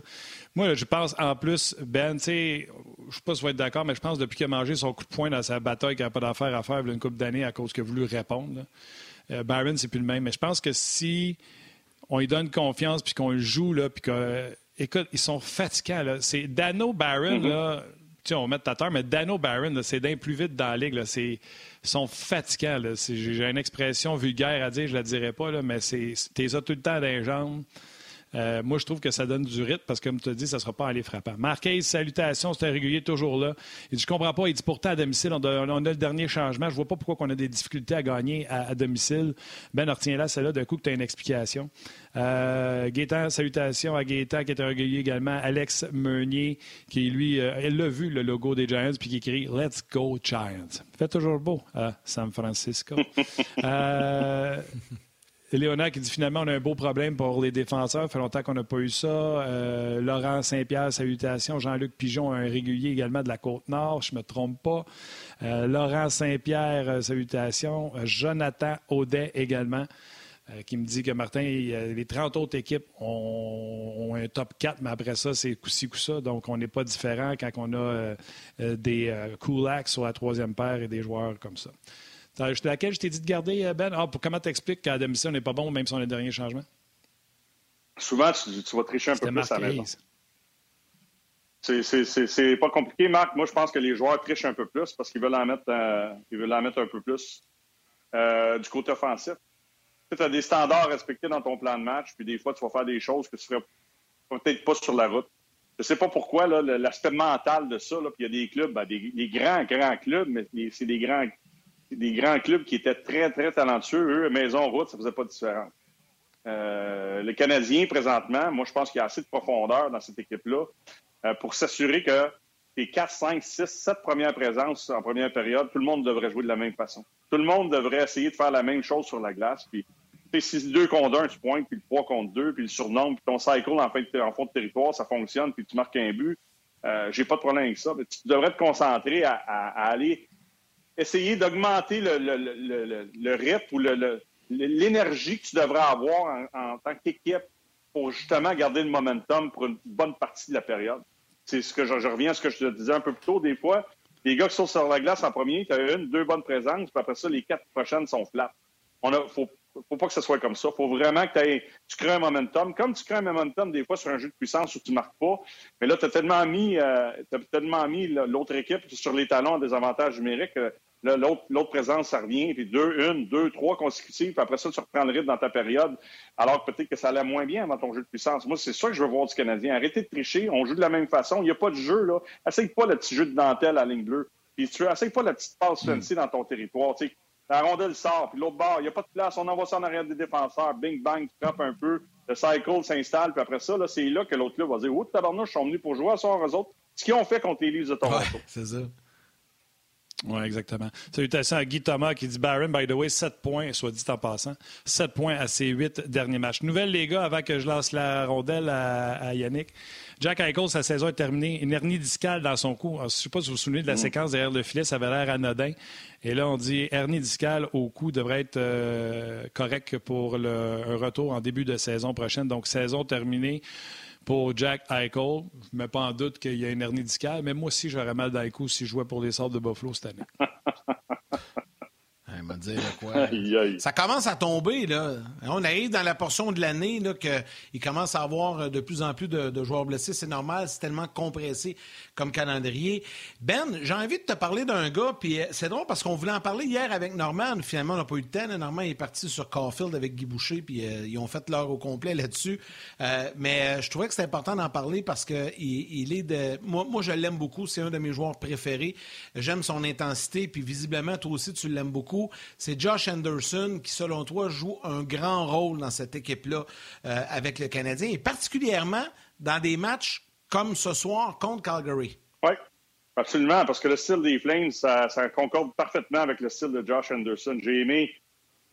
Moi, je pense, en plus, Ben, tu sais, je ne sais pas si vous êtes d'accord, mais je pense depuis qu'il a mangé son coup de poing dans sa bataille qu'il n'a pas d'affaire à faire il y a une couple d'années à cause qu'il a voulu répondre, là. Euh, Byron, c'est plus le même. Mais je pense que si on lui donne confiance puis qu'on le joue, là, puis que. Euh, écoute, ils sont fatigants. Là. C'est Dano Barron, mm -hmm. là. Tu sais, on va mettre ta terre, mais Dano Barron, c'est d'un plus vite dans la ligue. Là. C'est, ils sont fatigants. J'ai une expression vulgaire à dire, je ne la dirais pas, là, mais c'est, t'es ça tout le temps dans les jambes. Euh, moi, je trouve que ça donne du rythme parce que, comme tu as dit, ça ne sera pas aller frappant. Marquez, salutations, c'est un régulier toujours là. Il dit, je comprends pas. Il dit, pourtant, à domicile, on a, on a le dernier changement. Je ne vois pas pourquoi on a des difficultés à gagner à, à domicile. Ben, là, celle-là, d'un coup, que tu as une explication. Euh, Gaétan, salutations à Gaétan, qui est un régulier également. Alex Meunier, qui, lui, euh, elle l'a vu, le logo des Giants, puis qui écrit Let's go, Giants. Fait toujours beau à San Francisco. [LAUGHS] euh, Léonard qui dit finalement on a un beau problème pour les défenseurs. Ça fait longtemps qu'on n'a pas eu ça. Euh, Laurent Saint-Pierre, salutations. Jean-Luc Pigeon, un régulier également de la Côte-Nord, je ne me trompe pas. Euh, Laurent Saint-Pierre, salutations. Jonathan Audet également. Euh, qui me dit que Martin, les 30 autres équipes ont, un top 4, mais après ça, c'est coup-ci, coup-ça. Donc, on n'est pas différent quand on a euh, des euh, Kulaks sur la troisième paire et des joueurs comme ça. Laquelle? Je t'ai dit de garder, Ben? Ah, pour comment t'expliques qu'à domicile, on n'est pas bon, même si on a le dernier changement? Souvent, tu, tu vas tricher un peu plus à la maison. C'est pas compliqué, Marc. Moi, je pense que les joueurs trichent un peu plus parce qu'ils veulent en mettre, euh, ils veulent en mettre un peu plus euh, du côté offensif. Tu as des standards respectés dans ton plan de match, puis des fois, tu vas faire des choses que tu ferais peut-être pas sur la route. Je ne sais pas pourquoi, l'aspect mental de ça, là, puis il y a des clubs, ben, des, des, grands, grands clubs, mais c'est des grands des grands clubs qui étaient très, très talentueux. Eux, maison-route, ça ne faisait pas de différence. Euh, les Canadiens, présentement, moi, je pense qu'il y a assez de profondeur dans cette équipe-là euh, pour s'assurer que les 4, 5, 6, 7 premières présences en première période, tout le monde devrait jouer de la même façon. Tout le monde devrait essayer de faire la même chose sur la glace. Puis, si le 2 contre 1, tu pointes, puis le 3 contre 2, puis le surnombre, puis ton cycle en, fin en fond de territoire, ça fonctionne, puis tu marques un but. Euh, J'ai pas de problème avec ça. Mais tu devrais te concentrer à aller essayer d'augmenter le, le, le, le, rythme ou l'énergie que tu devrais avoir en, tant qu'équipe pour justement garder le momentum pour une bonne partie de la période. c'est ce que je, reviens à ce que je te disais un peu plus tôt, des fois, les gars qui sont sur la glace en premier, tu as une, deux bonnes présences, puis après ça, les quatre prochaines sont a, faut, faut pas que ce soit comme ça. faut vraiment que tu crées un momentum. Comme tu crées un momentum, des fois, sur un jeu de puissance où tu marques pas. Mais là, tu as tellement mis, euh, tellement mis l'autre équipe sur les talons des avantages numériques. L'autre présence, ça revient, puis deux, une, deux, trois consécutives, puis après ça, tu reprends le rythme dans ta période, alors peut-être que ça allait moins bien avant ton jeu de puissance. Moi, c'est ça que je veux voir du Canadien. Arrêtez de tricher, on joue de la même façon, il n'y a pas de jeu, là. Essaye pas le petit jeu de dentelle à ligne bleue, puis tu essaye pas la petite passe mm. fancy dans ton territoire. La rondelle sort, puis l'autre bord, il n'y a pas de place, on envoie ça en arrière des défenseurs, bing, bang, tu frappes un peu, le cycle s'installe, puis après ça, c'est là que l'autre club va dire « Oh, tabarnouche, ils sont venus pour jouer à soir, eux autres. » Ce qu'ils ont fait contre les Leafs de Toronto. C'est ça. Oui, exactement. Salutations à Guy Thomas qui dit Baron, by the way, 7 points, soit dit en passant. 7 points à ses 8 derniers matchs. Nouvelle, les gars, avant que je lance la rondelle à, Yannick. Jack Eichel, sa saison est terminée. Une hernie discale dans son cou. je ne sais pas si vous vous souvenez de la mm. séquence derrière le filet, ça avait l'air anodin. Et là, on dit hernie discale au cou devrait être euh, correct pour le, un retour en début de saison prochaine. Donc, saison terminée pour Jack Eichel. Je ne mets pas en doute qu'il y a une hernie discale, mais moi aussi, j'aurais mal d'Eichel si je jouais pour les sortes de Buffalo cette année. [LAUGHS] [LAUGHS] Ça commence à tomber, là. On arrive dans la portion de l'année, qu'il commence à avoir de plus en plus de, joueurs blessés. C'est normal, c'est tellement compressé comme calendrier. Ben, j'ai envie de te parler d'un gars, puis euh, c'est drôle parce qu'on voulait en parler hier avec Norman. Finalement, on n'a pas eu le temps. Norman est parti sur Caulfield avec Guy Boucher, puis euh, ils ont fait l'heure au complet là-dessus. Euh, mais je trouvais que c'était important d'en parler parce que il, est de. Moi, moi je l'aime beaucoup. C'est un de mes joueurs préférés. J'aime son intensité, puis visiblement, toi aussi, tu l'aimes beaucoup. C'est Josh Anderson qui, selon toi, joue un grand rôle dans cette équipe-là avec le Canadien, et particulièrement dans des matchs comme ce soir contre Calgary. Oui, absolument, parce que le style des Flames, ça, concorde parfaitement avec le style de Josh Anderson. J'ai aimé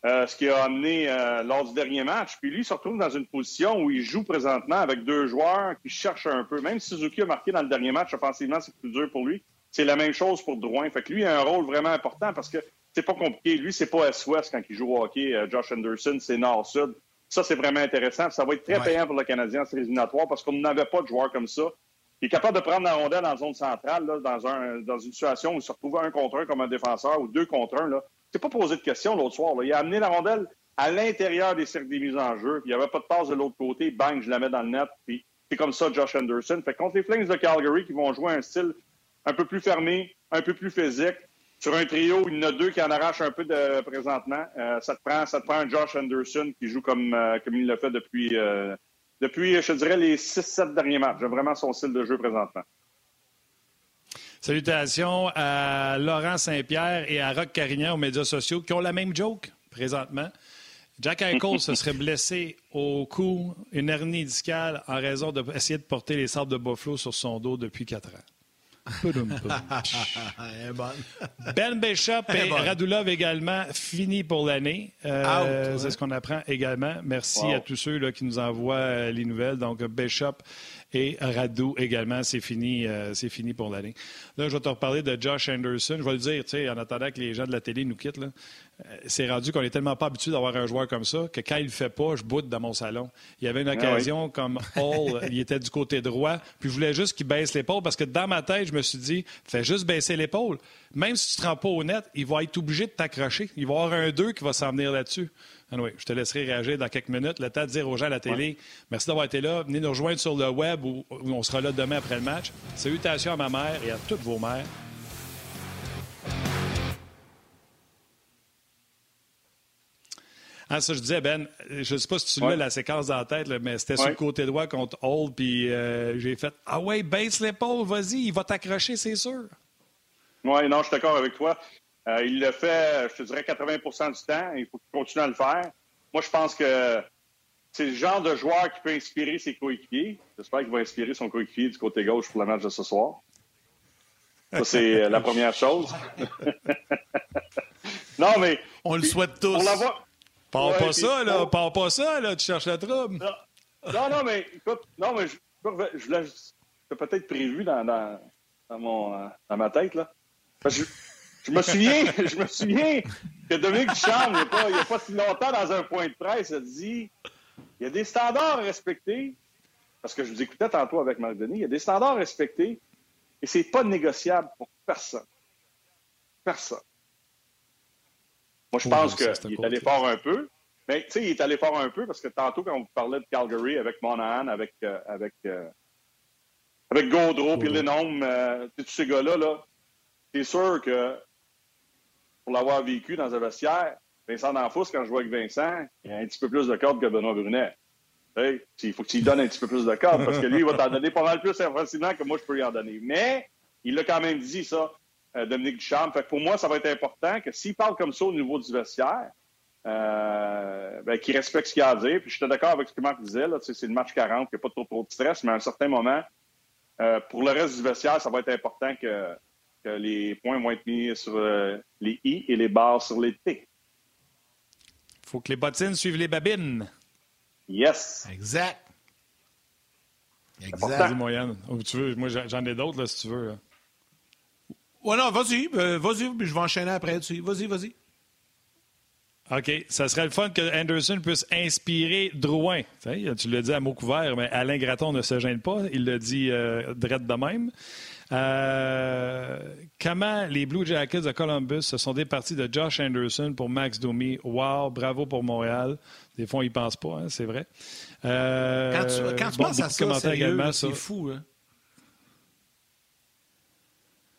euh, ce qu'il a amené euh, lors du dernier match. Puis lui, il se retrouve dans une position où il joue présentement avec deux joueurs qui cherchent un peu. Même Suzuki a marqué dans le dernier match, offensivement, c'est plus dur pour lui. C'est la même chose pour Drouin. Fait que lui, a un rôle vraiment important parce que c'est pas compliqué. Lui, c'est pas S-Ouest quand il joue au hockey. Euh, Josh Anderson, c'est Nord-Sud. Ça, c'est vraiment intéressant. Ça va être très payant pour le Canadien en séries éliminatoires parce qu'on n'avait pas de joueur comme ça. Il est capable de prendre la rondelle en zone centrale, dans, un, dans une situation où il se retrouve un contre un comme un défenseur ou deux contre un. Là. C'est pas posé de questions l'autre soir. Il a amené la rondelle à l'intérieur des cercles des mises en jeu. il n'y avait pas de passe de l'autre côté. Bang, je la mets dans le net. Puis c'est comme ça, Josh Anderson. Fait contre les Flames de Calgary qui vont jouer un style un peu plus fermé, un peu plus physique, sur un trio, il y en a deux qui en arrachent un peu de, présentement. Euh, ça, te prend, ça te prend un Josh Anderson qui joue comme, euh, comme il l'a fait depuis, euh, depuis, je dirais, les 6-7 derniers matchs. J'aime vraiment son style de jeu présentement. Salutations à Laurent Saint-Pierre et à Rock Carignan aux médias sociaux qui ont la même joke présentement. Jack Eichel se serait [LAUGHS] blessé au cou, une hernie discale en raison d'essayer de porter les sables de Buffalo sur son dos depuis quatre ans. [LAUGHS] ben Bishop et Radulov également fini pour l'année. Euh, c'est ce qu'on apprend également. Merci à tous ceux là, qui nous envoient euh, les nouvelles. Donc, Bishop et Radou également, c'est fini, euh, c'est fini pour l'année. Là, je vais te reparler de Josh Anderson. Je vais le dire, tu sais, en attendant que les gens de la télé nous quittent, là, euh, c'est rendu qu'on est tellement pas habitué d'avoir un joueur comme ça que quand il le fait pas, je boude dans mon salon. Il y avait une ah occasion comme Hall, il était du côté droit, puis je voulais juste qu'il baisse l'épaule parce que dans ma tête, je me suis dit, fais juste baisser l'épaule. Même si tu te rends pas au net, il va être obligé de t'accrocher. Il va y avoir un 2 qui va s'en venir là-dessus. Anyway, je te laisserai réagir dans quelques minutes. Le temps de dire aux gens à la télé, merci d'avoir été là. Venez nous rejoindre sur le web où, on sera là demain après le match. Salutations à ma mère et à toutes vos mères. Ah, ça, je disais, Ben, je ne sais pas si tu ouais. la séquence dans la tête, mais c'était sur le côté droit contre Hall, puis euh, j'ai fait Ah ouais, baisse l'épaule, vas-y, il va t'accrocher, c'est sûr. Oui, non, je suis d'accord avec toi. Euh, il le fait, je te dirais, 80% du temps. Il faut qu'il continue à le faire. Moi, je pense que c'est le genre de joueur qui peut inspirer ses coéquipiers. J'espère qu'il va inspirer son coéquipier du côté gauche pour le match de ce soir. Ça, c'est [LAUGHS] la première chose. [LAUGHS] non, mais. On le souhaite tous. Parle pas ça, là. Parle pas ça, là. Tu cherches la trouble. Non, non, mais écoute, non, mais je, je, l'ai peut-être prévu dans, dans, dans, mon, dans ma tête, là. je, je me souviens, [LAUGHS] je me souviens que Dominique Duchamp, il n'y a, pas si longtemps, dans un point de presse, a dit il y a des standards à respecter. parce que je vous écoutais tantôt avec Marc Denis, il y a des standards respectés et c'est pas négociable pour personne. Personne. Moi, je pense qu'il est allé fort un peu. Mais tu sais, il est allé fort un peu parce que tantôt, quand on parlait de Calgary avec Monahan, avec, euh, avec, euh, avec Gaudreau, puis Lennon, euh, tous ces gars-là, -là, c'est sûr que pour l'avoir vécu dans un vestiaire, Vincent D'Anfous, quand je vois avec Vincent, il a un petit peu plus de cordes que Benoît Brunet. il faut que tu lui donnes un petit peu plus de cordes parce que lui, il va t'en donner pas mal plus facilement que moi, je peux lui en donner. Mais il l'a quand même dit, ça, euh, Dominique Ducharme. Fait que pour moi, ça va être important que s'il parle comme ça au niveau du vestiaire, euh, ben, qu'il respecte ce qu'il a à dire. Puis je suis d'accord avec ce que Marc disait. C'est le match 40, il n'y a pas trop, trop de stress, mais à un certain moment, euh, pour le reste du vestiaire, ça va être important que, que les points vont être mis sur euh, les I et les barres sur les T. Il faut que les bottines suivent les babines. Yes. Exact. Exact. Moyenne. tu veux, moi, j'en ai d'autres, si tu veux. Là. Ouais, non, vas-y. Euh, vas-y, je vais enchaîner après dessus. Vas-y, vas-y. OK. Ça serait le fun que Anderson puisse inspirer Drouin. tu l'as dit à mot couvert, mais Alain Graton ne se gêne pas. Il l'a dit euh, de même. Euh, comment les Blue Jackets de Columbus se sont départis de Josh Anderson pour Max Domi? Wow, bravo pour Montréal. Des fois, ils ne pensent pas, hein, c'est vrai. Euh, quand tu, quand tu penses à ça, c'est fou. Hein?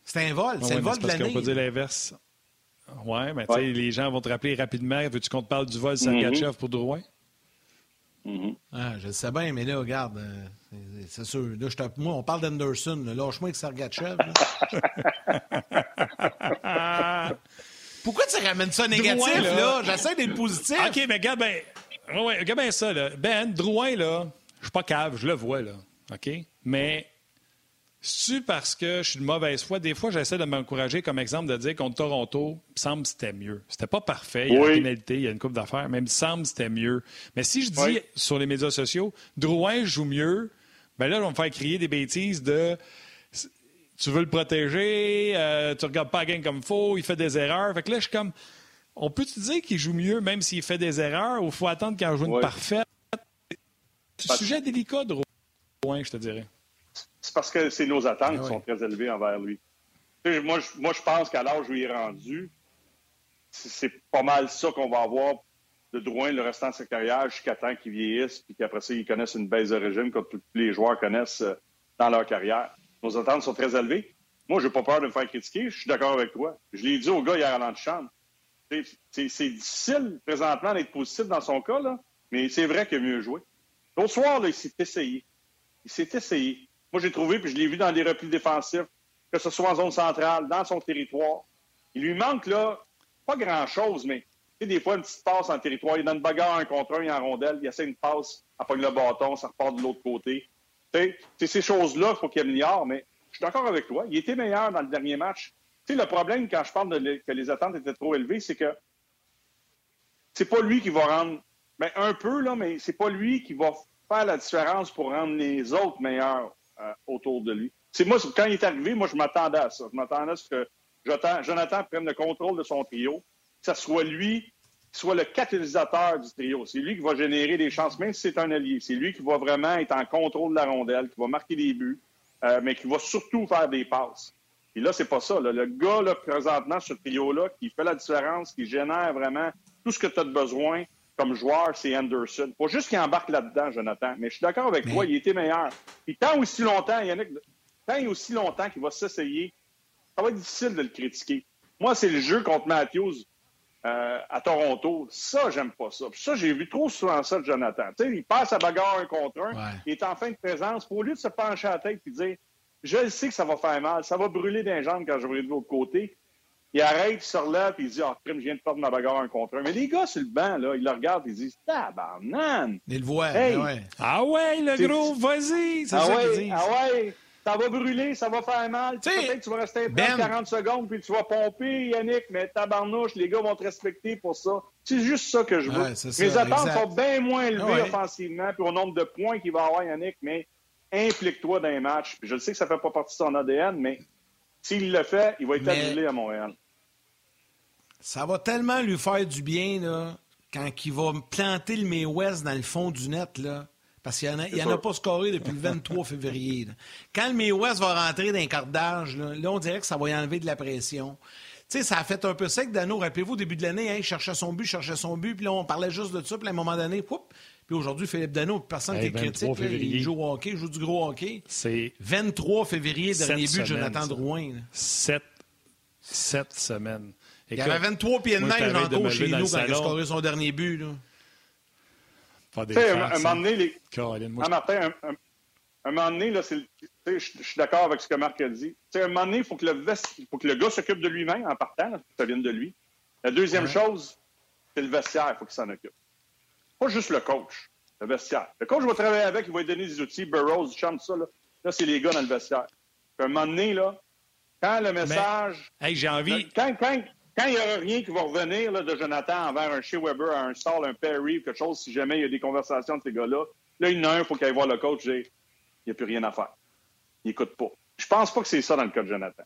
C'est un vol, c'est le vol de l'année. On peut dire l'inverse. Oui, mais tu sais, les gens vont te rappeler rapidement. Veux-tu qu'on te parle du vol Sergachev mm pour Drouin? Mm ah, je le sais bien, mais là, regarde, euh, c'est sûr. Là, je moi, on parle d'Anderson. Lâche-moi avec Sergachev. [LAUGHS] Pourquoi tu ramènes ça négatif, là? J'essaie d'être positif. OK, mais regarde bien. Ouais, regarde bien ça, là. Ben, Drouin, là, je suis pas cave, je le vois, là. OK? Mais c'est parce que je suis de mauvaise foi? Des fois, j'essaie de m'encourager comme exemple de dire contre Toronto, il me semble que c'était mieux. C'était pas parfait, il y a une pénalité, il y a une coupe d'affaires, mais il me semble que c'était mieux. Mais si je dis sur les médias sociaux, Drouin joue mieux, ben là, on va me faire crier des bêtises de tu veux le protéger, euh, tu regardes pas la game comme il faut, il fait des erreurs. Fait que là, je suis comme on peut te dire qu'il joue mieux même s'il fait des erreurs ou il faut attendre qu'il joue une parfaite? C'est un sujet délicat, Drouin, je te dirais c'est parce que c'est nos attentes ah qui sont très élevées envers lui. Moi, je, moi, je pense qu'à l'âge où il est rendu, c'est pas mal ça qu'on va avoir de Drouin le restant de sa carrière jusqu'à temps qu'il vieillisse, puis qu'après ça, il connaisse une baisse de régime comme tous les joueurs connaissent euh, dans leur carrière. Nos attentes sont très élevées. Moi, je n'ai pas peur de me faire critiquer. Je suis d'accord avec toi. Je l'ai dit au gars hier à l'antichambre. C'est difficile présentement d'être positif dans son cas, là, mais c'est vrai qu'il a mieux joué. L'autre soir, là, il s'est essayé. Il s'est essayé. Moi, j'ai trouvé, puis je l'ai vu dans les replis défensifs, que ce soit en zone centrale, dans son territoire. Il lui manque, là, pas grand-chose, mais des fois, une petite passe en territoire. Il donne une bagarre un contre un, il en rondelle, il essaie une passe, il pogne le bâton, ça repart de l'autre côté. C'est ces choses-là qu'il faut qu'il améliore, mais je suis d'accord avec toi. Il était meilleur dans le dernier match. sais, le problème, quand je parle de que les attentes étaient trop élevées, c'est que c'est pas lui qui va rendre. Ben, un peu, là, mais c'est pas lui qui va faire la différence pour rendre les autres meilleurs. Euh, autour de lui. C'est moi, quand il est arrivé, moi, je m'attendais à ça. Je m'attendais à ce que Jonathan prenne le contrôle de son trio, que ce soit lui qui soit le catalyseur du trio. C'est lui qui va générer des chances, même si c'est un allié. C'est lui qui va vraiment être en contrôle de la rondelle, qui va marquer des buts, euh, mais qui va surtout faire des passes. Et là, c'est pas ça. Le gars, là, présentement, ce trio-là, qui fait la différence, qui génère vraiment tout ce que tu as besoin, comme joueur, c'est Anderson. Pas juste qu'il embarque là-dedans, Jonathan. Mais je suis d'accord avec toi, il était meilleur. Puis tant aussi longtemps, Yannick, tant et aussi longtemps qu'il va s'essayer, ça va être difficile de le critiquer. Moi, c'est le jeu contre Matthews euh, à Toronto. Ça, j'aime pas ça. Puis ça, j'ai vu trop souvent ça de Jonathan. Tu sais, il passe à bagarre un contre un, il est en fin de présence. Pour lui de se pencher à la tête et dire Je sais que ça va faire mal, ça va brûler des jambes quand je vais de l'autre côté il arrête, il se relève, puis il dit Ah, crime, je viens de perdre ma bagarre un contre un. Mais les gars sur le banc, là, ils le regardent, ils disent Tabarnan! Ils le voient. Hey, ouais. Ah ouais, le gros, vas-y! C'est ah ça ouais, Ah ouais! Ça va brûler, ça va faire mal. Peut-être que tu vas rester ben... 40 secondes, puis tu vas pomper, Yannick, mais tabarnouche, les gars vont te respecter pour ça. C'est juste ça que je veux. Ouais, ça, Mes attentes sont bien moins élevées ah offensivement, puis au nombre de points qu'il va avoir, Yannick, mais implique-toi dans les matchs. je sais que ça ne fait pas partie de son ADN, mais s'il le fait, il va être mais... à Montréal. Ça va tellement lui faire du bien, là, quand il va planter le May West dans le fond du net, là. Parce qu'il n'y en, a pas scoré depuis le 23 [LAUGHS] février. Quand le West va rentrer dans un quart d'âge, là, on dirait que ça va y enlever de la pression. Tu sais, ça a fait un peu sec, Dano. Rappelez-vous, début de l'année, hein, il cherchait son but, cherchait son but, puis là, on parlait juste de ça, puis à un moment donné, puis aujourd'hui, Philippe Dano, personne qui critique, il joue au hockey, il joue du gros hockey. C'est 23 février, dernier but de Jonathan Drouin. Sept, sept semaines. Il y avait 23 pieds de neige en chez nous quand il a scoré son dernier but. Là. Tu sais, un, moment donné, les... Ah, Martin, un, un, moment donné, là, c'est, je suis d'accord avec ce que Marc a dit. Tu sais, un moment donné, il faut que le, faut que le gars s'occupe de lui-même en partant, que ça vienne de lui. La deuxième chose, c'est le vestiaire, il faut qu'il s'en occupe. Pas juste le coach, le vestiaire. Le coach va travailler avec, il va lui donner des outils, Burroughs, chante ça. Là, là c'est les gars dans le vestiaire. Puis, un moment donné, là, quand le message. hey, j'ai envie. Quand, quand, quand il n'y aura rien qui va revenir là, de Jonathan envers un Shea Weber, un Saul, un Perry, quelque chose, si jamais il y a des conversations de ces gars-là, là, il y en a un, il faut qu'il aille voir le coach, il n'y a plus rien à faire. Il n'écoute pas. Je pense pas que c'est ça dans le cas de Jonathan.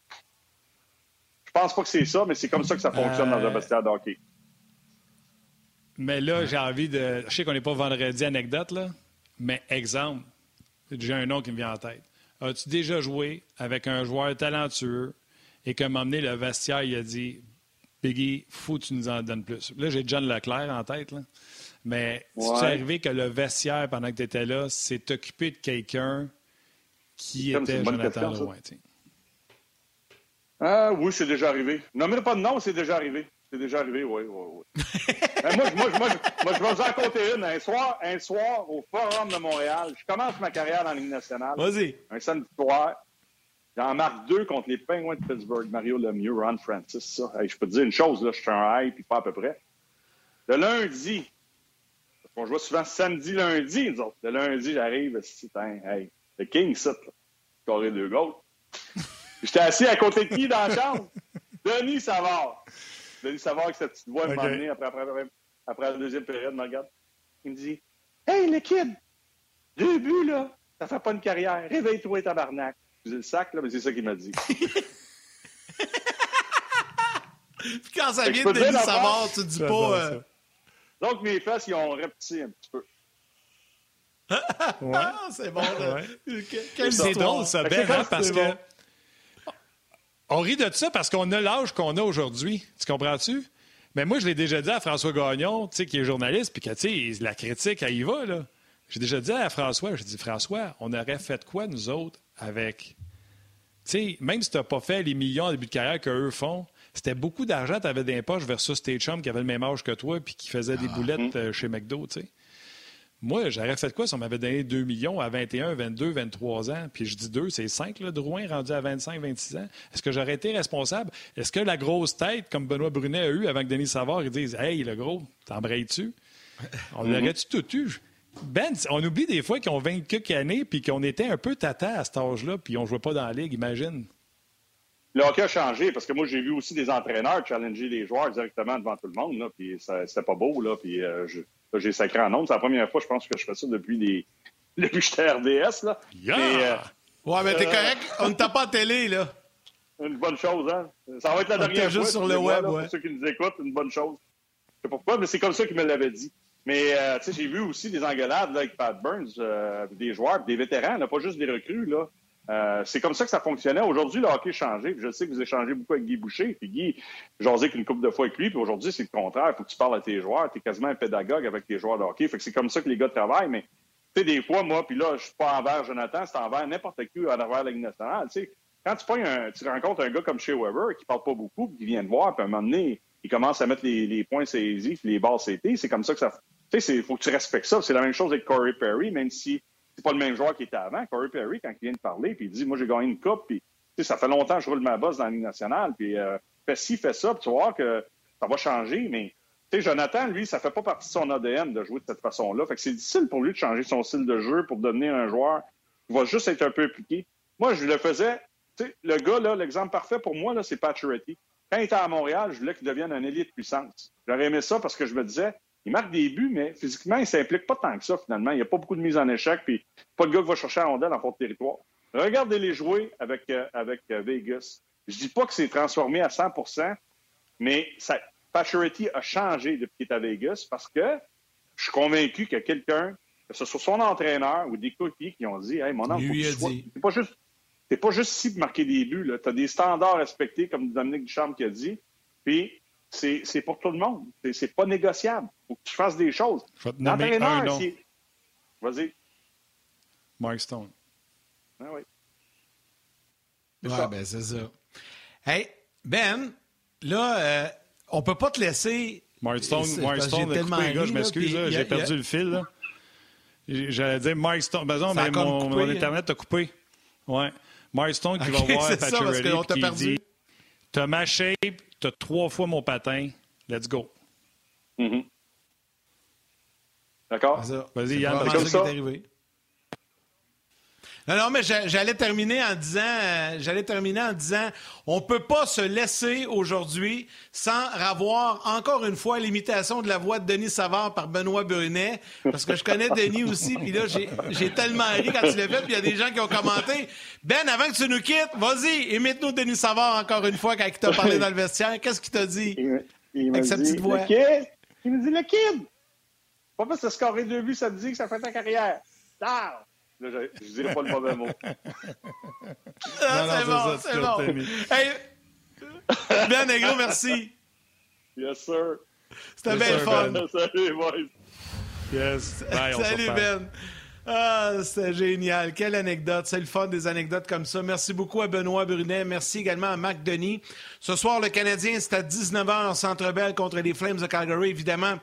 Je pense pas que c'est ça, mais c'est comme ça que ça fonctionne dans un euh, vestiaire de hockey. Mais là, j'ai envie de. Je sais qu'on n'est pas vendredi anecdote, là, mais exemple, j'ai un nom qui me vient en tête. As-tu déjà joué avec un joueur talentueux et qu'à un moment donné, le vestiaire, il a dit Biggie, faut que tu nous en donnes plus. Là, j'ai John Leclerc en tête. Là. Mais si c'est arrivé que le vestiaire, pendant que tu étais là, s'est occupé de quelqu'un qui était Jonathan Drouin? Ah, oui, c'est déjà arrivé. Nommez pas de nom, c'est déjà arrivé. C'est déjà arrivé, oui, oui, oui. [LAUGHS] Ben, moi, moi, moi, moi, je vais vous en compter une. Un soir, un soir, au Forum de Montréal, je commence ma carrière dans la Ligue nationale. Vas-y. Un samedi soir, J'en marque deux contre les Penguins de Pittsburgh. Mario Lemieux, Ron Francis, ça. je peux te dire une chose, là, je suis un high, puis pas à peu près. Le lundi, parce qu'on joue souvent samedi, lundi, nous autres. Le lundi, j'arrive, c'est un, hey, le King, ça, carré deux goals. [LAUGHS] J'étais assis à côté de qui dans la chambre? Denis Savard. Denis Savard avec sa petite voix, okay. après, après, après, après, la deuxième période, me regarde. Il me dit Hey, le kid, deux buts, là, ça fait pas une carrière. Réveille-toi, tabarnak le sac, là, mais c'est ça qu'il m'a dit. [LAUGHS] Puis quand ça vient de Denis Savard, tu dis pas. Euh... Donc, mes fesses, ils ont repti un petit peu. ouais. Ah, c'est bon. C'est drôle, ça, Ben, hein, parce que. On rit de ça parce qu'on a l'âge qu'on a aujourd'hui. Tu comprends-tu? Mais moi, je l'ai déjà dit à François Gagnon, qui est journaliste, puis que la critique, elle y va. Là. J'ai déjà dit à François, j'ai dit, François, on aurait fait quoi, nous autres, avec sais, même si tu n'as pas fait les millions en début de carrière qu'eux font, c'était beaucoup d'argent que tu avais dans les poches versus tes chums qui avaient le même âge que toi puis qui faisaient des ah. boulettes euh, chez McDo, tu sais. Moi, j'aurais fait quoi si on m'avait donné 2 millions à 21, 22, 23 ans? Puis je dis 2, c'est 5, le Drouin, rendu à 25, 26 ans. Est-ce que j'aurais été responsable? Est-ce que la grosse tête, comme Benoît Brunet a eu avant que Denis Savard, ils disent Hey, le gros, t'embrayes-tu? [LAUGHS] On l'aurait-tu tout eu? Ben, on oublie des fois qu'ils ont 20 quelques années puis qu'on était un peu tata à cet âge-là puis on ne jouait pas dans la ligue, imagine. Le hockey a changé parce que moi, j'ai vu aussi des entraîneurs challenger des joueurs directement devant tout le monde, là, puis c'était pas beau, là, puis euh, j'ai sacré en nombre. C'est la première fois, je pense, que je fais ça depuis, les... [LAUGHS] depuis que j'étais RDS, là. Euh, ouais, mais t'es euh, correct, on ne t'a pas à télé, là. Une bonne chose, hein. Ça va être la dernière fois. juste sur le web, ouais. Pour ceux qui nous écoutent, une bonne chose. Je sais pas pourquoi, mais c'est comme ça qu'il me l'avait dit. Mais euh, j'ai vu aussi des engueulades avec Pat Burns, euh, des joueurs, des vétérans, pas juste des recrues. Là. Euh, c'est comme ça que ça fonctionnait. Aujourd'hui, le hockey a changé. je sais que vous échangez beaucoup avec Guy Boucher. Puis Guy, j'osais qu'une couple de fois avec lui. Puis aujourd'hui, c'est le contraire. Il faut que tu parles à tes joueurs. Tu es quasiment un pédagogue avec tes joueurs de hockey. Fait que c'est comme ça que les gars travaillent. Mais tu sais, des fois, moi, puis là, je suis pas envers Jonathan, c'est envers n'importe qui à travers la Ligue nationale. sais, quand tu, un, tu rencontres un gars comme Shea Weber qui parle pas beaucoup, puis qui vient te voir, puis à un moment donné, il commence à mettre les, points saisis, les barres CT, c'est comme ça que ça, tu sais, il faut que tu respectes ça. C'est la même chose avec Corey Perry, même si c'est pas le même joueur qui était avant. Corey Perry, quand il vient de parler, puis il dit, moi, j'ai gagné une coupe, puis ça fait longtemps que je roule ma bosse dans la Ligue nationale, puis euh, fais ci, fais ça, puis tu vas voir que ça va changer, mais Jonathan, lui, ça fait pas partie de son ADN de jouer de cette façon-là. Fait que c'est difficile pour lui de changer son style de jeu pour devenir un joueur qui va juste être un peu impliqué. Moi, je le faisais, le gars, là, l'exemple parfait pour moi, là, c'est Pacioretty. Quand il était à Montréal, je voulais qu'il devienne un élite de puissance. J'aurais aimé ça parce que je me disais, il marque des buts, mais physiquement, il ne s'implique pas tant que ça, finalement. Il n'y a pas beaucoup de mise en échec, puis pas de gars qui va chercher à rondelle en fond de territoire. Regardez-les jouer avec, euh, avec euh, Vegas. Je dis pas que c'est transformé à 100% mais ça, a changé depuis qu'il est à Vegas parce que je suis convaincu que quelqu'un que ce soit son entraîneur ou des coéquipiers qui ont dit Hey, mon homme, t'es pas juste. T'es pas juste ici pour marquer des buts. Tu as des standards respectés, comme Dominique Ducharme qui a dit. Puis, c'est c'est pour tout le monde. C'est- pas négociable. faut que tu fasses des choses. L'entraîneur, c'est. Vas-y. Mark Stone. Ah oui. Ouais, ça. ben c'est ça. Hey, Ben, là, euh, on peut pas te laisser. Mark Stone, que Stone coupé, gars, je m'excuse, il j'ai il a- perdu le fil. là. J'allais dire Mark Stone. Ben non, mais mon, coupé, mon hein. Internet a coupé. Ouais. Mark Stone qui [LAUGHS] Ok, va voir t'a qui perdu. dit T'as ma shape, t'as trois fois mon patin, let's go. Mhm. D'accord? C'est ça. Vas-y, C'est Yann, vraiment comme ça? qui est arrivé? Non, non, mais j'a- j'allais terminer en disant, euh, j'allais terminer en disant, on peut pas se laisser aujourd'hui sans avoir encore une fois l'imitation de la voix de Denis Savard par Benoît Brunet, parce que je connais Denis aussi, puis là j'ai tellement ri quand tu l'as fait, puis il y a des gens qui ont commenté. Ben, avant que tu nous quittes, vas-y, imite-nous Denis Savard encore une fois quand il t'a parlé dans le vestiaire. Qu'est-ce qu'il t'a dit? Il, me- il m'a Avec sa petite voix. Il me dit le kid! Pas parce que scorer deux buts, ça te dit que ça fait ta carrière. Ah! Là, je, je dirais pas le mauvais mot. Ah, c'est bon, c'est bon. Hey, ben, Negro, merci. Yes, sir. C'était Yes, bien fun. Ben. Salut, boys. Yes. Bye, Salut. Ben. Ah, c'était génial. Quelle anecdote. C'est le fun des anecdotes comme ça. Merci beaucoup à Benoît Brunet. Merci également à Marc Denis. Ce soir, le Canadien, c'est à 19h, Centre Bell contre les Flames de Calgary. Évidemment,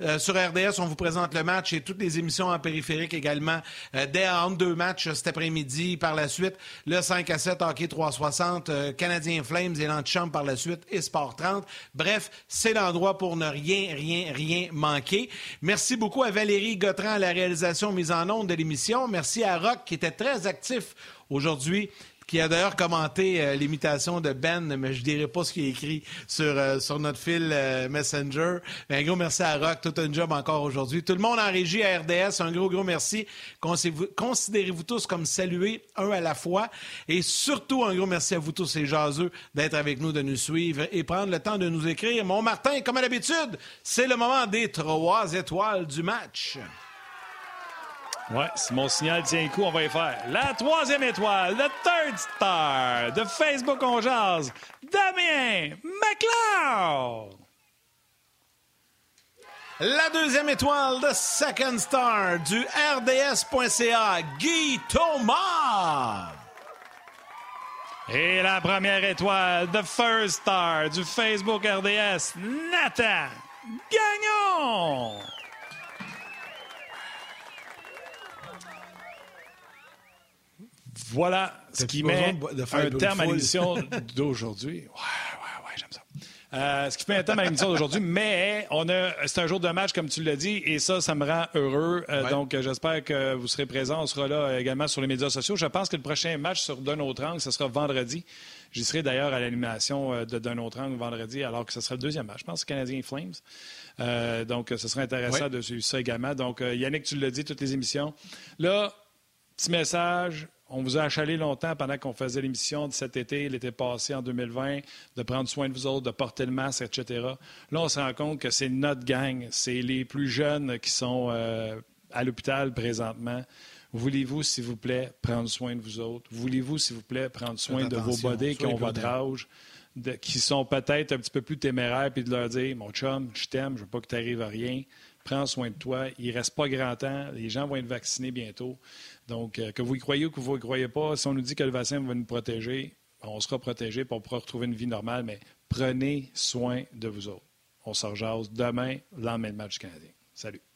euh, sur RDS, on vous présente le match et toutes les émissions en périphérique également. Euh, dès deux matchs cet après-midi. Par la suite, le 5 à 7 hockey 360, euh, Canadien Flames et l'antichambre par la suite et Sport 30. Bref, c'est l'endroit pour ne rien, rien, rien manquer. Merci beaucoup à Valérie Gautran à la réalisation mise en onde de l'émission. Merci à Rock qui était très actif aujourd'hui qui a d'ailleurs commenté euh, l'imitation de Ben, mais je dirai pas ce qu'il a écrit sur, euh, sur notre fil euh, Messenger. Mais un gros merci à Rock, tout un job encore aujourd'hui. Tout le monde en régie à RDS, un gros, gros merci. Considérez-vous- tous comme salués, un à la fois. Et surtout, un gros merci à vous tous, ces jaseux, d'être avec nous, de nous suivre et prendre le temps de nous écrire. Mon Martin, comme à l'habitude, c'est le moment des trois étoiles du match. Ouais, si mon signal tient le coup, on va y faire. La troisième étoile, le third star de Facebook On Damien McLeod. La deuxième étoile de Second Star du RDS.ca, Guy Thomas. Et la première étoile, The First Star du Facebook RDS, Nathan Gagnon. Voilà ce qui met besoin de faire un terme à l'émission [LAUGHS] d'aujourd'hui. Ouais, ouais, ouais, j'aime ça. Euh, ce qui met un terme à l'émission d'aujourd'hui, mais on a, c'est un jour de match, comme tu l'as dit, et ça, ça me rend heureux. Euh, Ouais. Donc, euh, j'espère que vous serez présents. On sera là également sur les médias sociaux. Je pense que le prochain match sur D'un autre angle, ce sera vendredi. J'y serai d'ailleurs à l'animation de D'un autre angle vendredi, alors que ce sera le deuxième match. Je pense Canadien Flames. Euh, donc, ce serait intéressant Ouais. de suivre ça également. Donc, Yannick, tu l'as dit, toutes les émissions. Là, petit message. On vous a achalé longtemps pendant qu'on faisait l'émission de cet été, l'été passé en 2020, de prendre soin de vous autres, de porter le masque, etc. Là, on se rend compte que c'est notre gang, c'est les plus jeunes qui sont euh, à l'hôpital présentement. Voulez-vous, s'il vous plaît, prendre soin de vous autres? Voulez-vous, s'il vous plaît, prendre soin Faites de vos bodés qui ont votre âge, de- qui sont peut-être un petit peu plus téméraires, puis de leur dire, mon chum, je t'aime, je veux pas que tu arrives à rien. Prends soin de toi. Il reste pas grand temps. Les gens vont être vaccinés bientôt. Donc, euh, que vous y croyez ou que vous y croyez pas, si on nous dit que le vaccin va nous protéger, ben, on sera protégé pour pourra retrouver une vie normale, mais prenez soin de vous autres. On se rejase demain, lendemain de match du Canadien. Salut.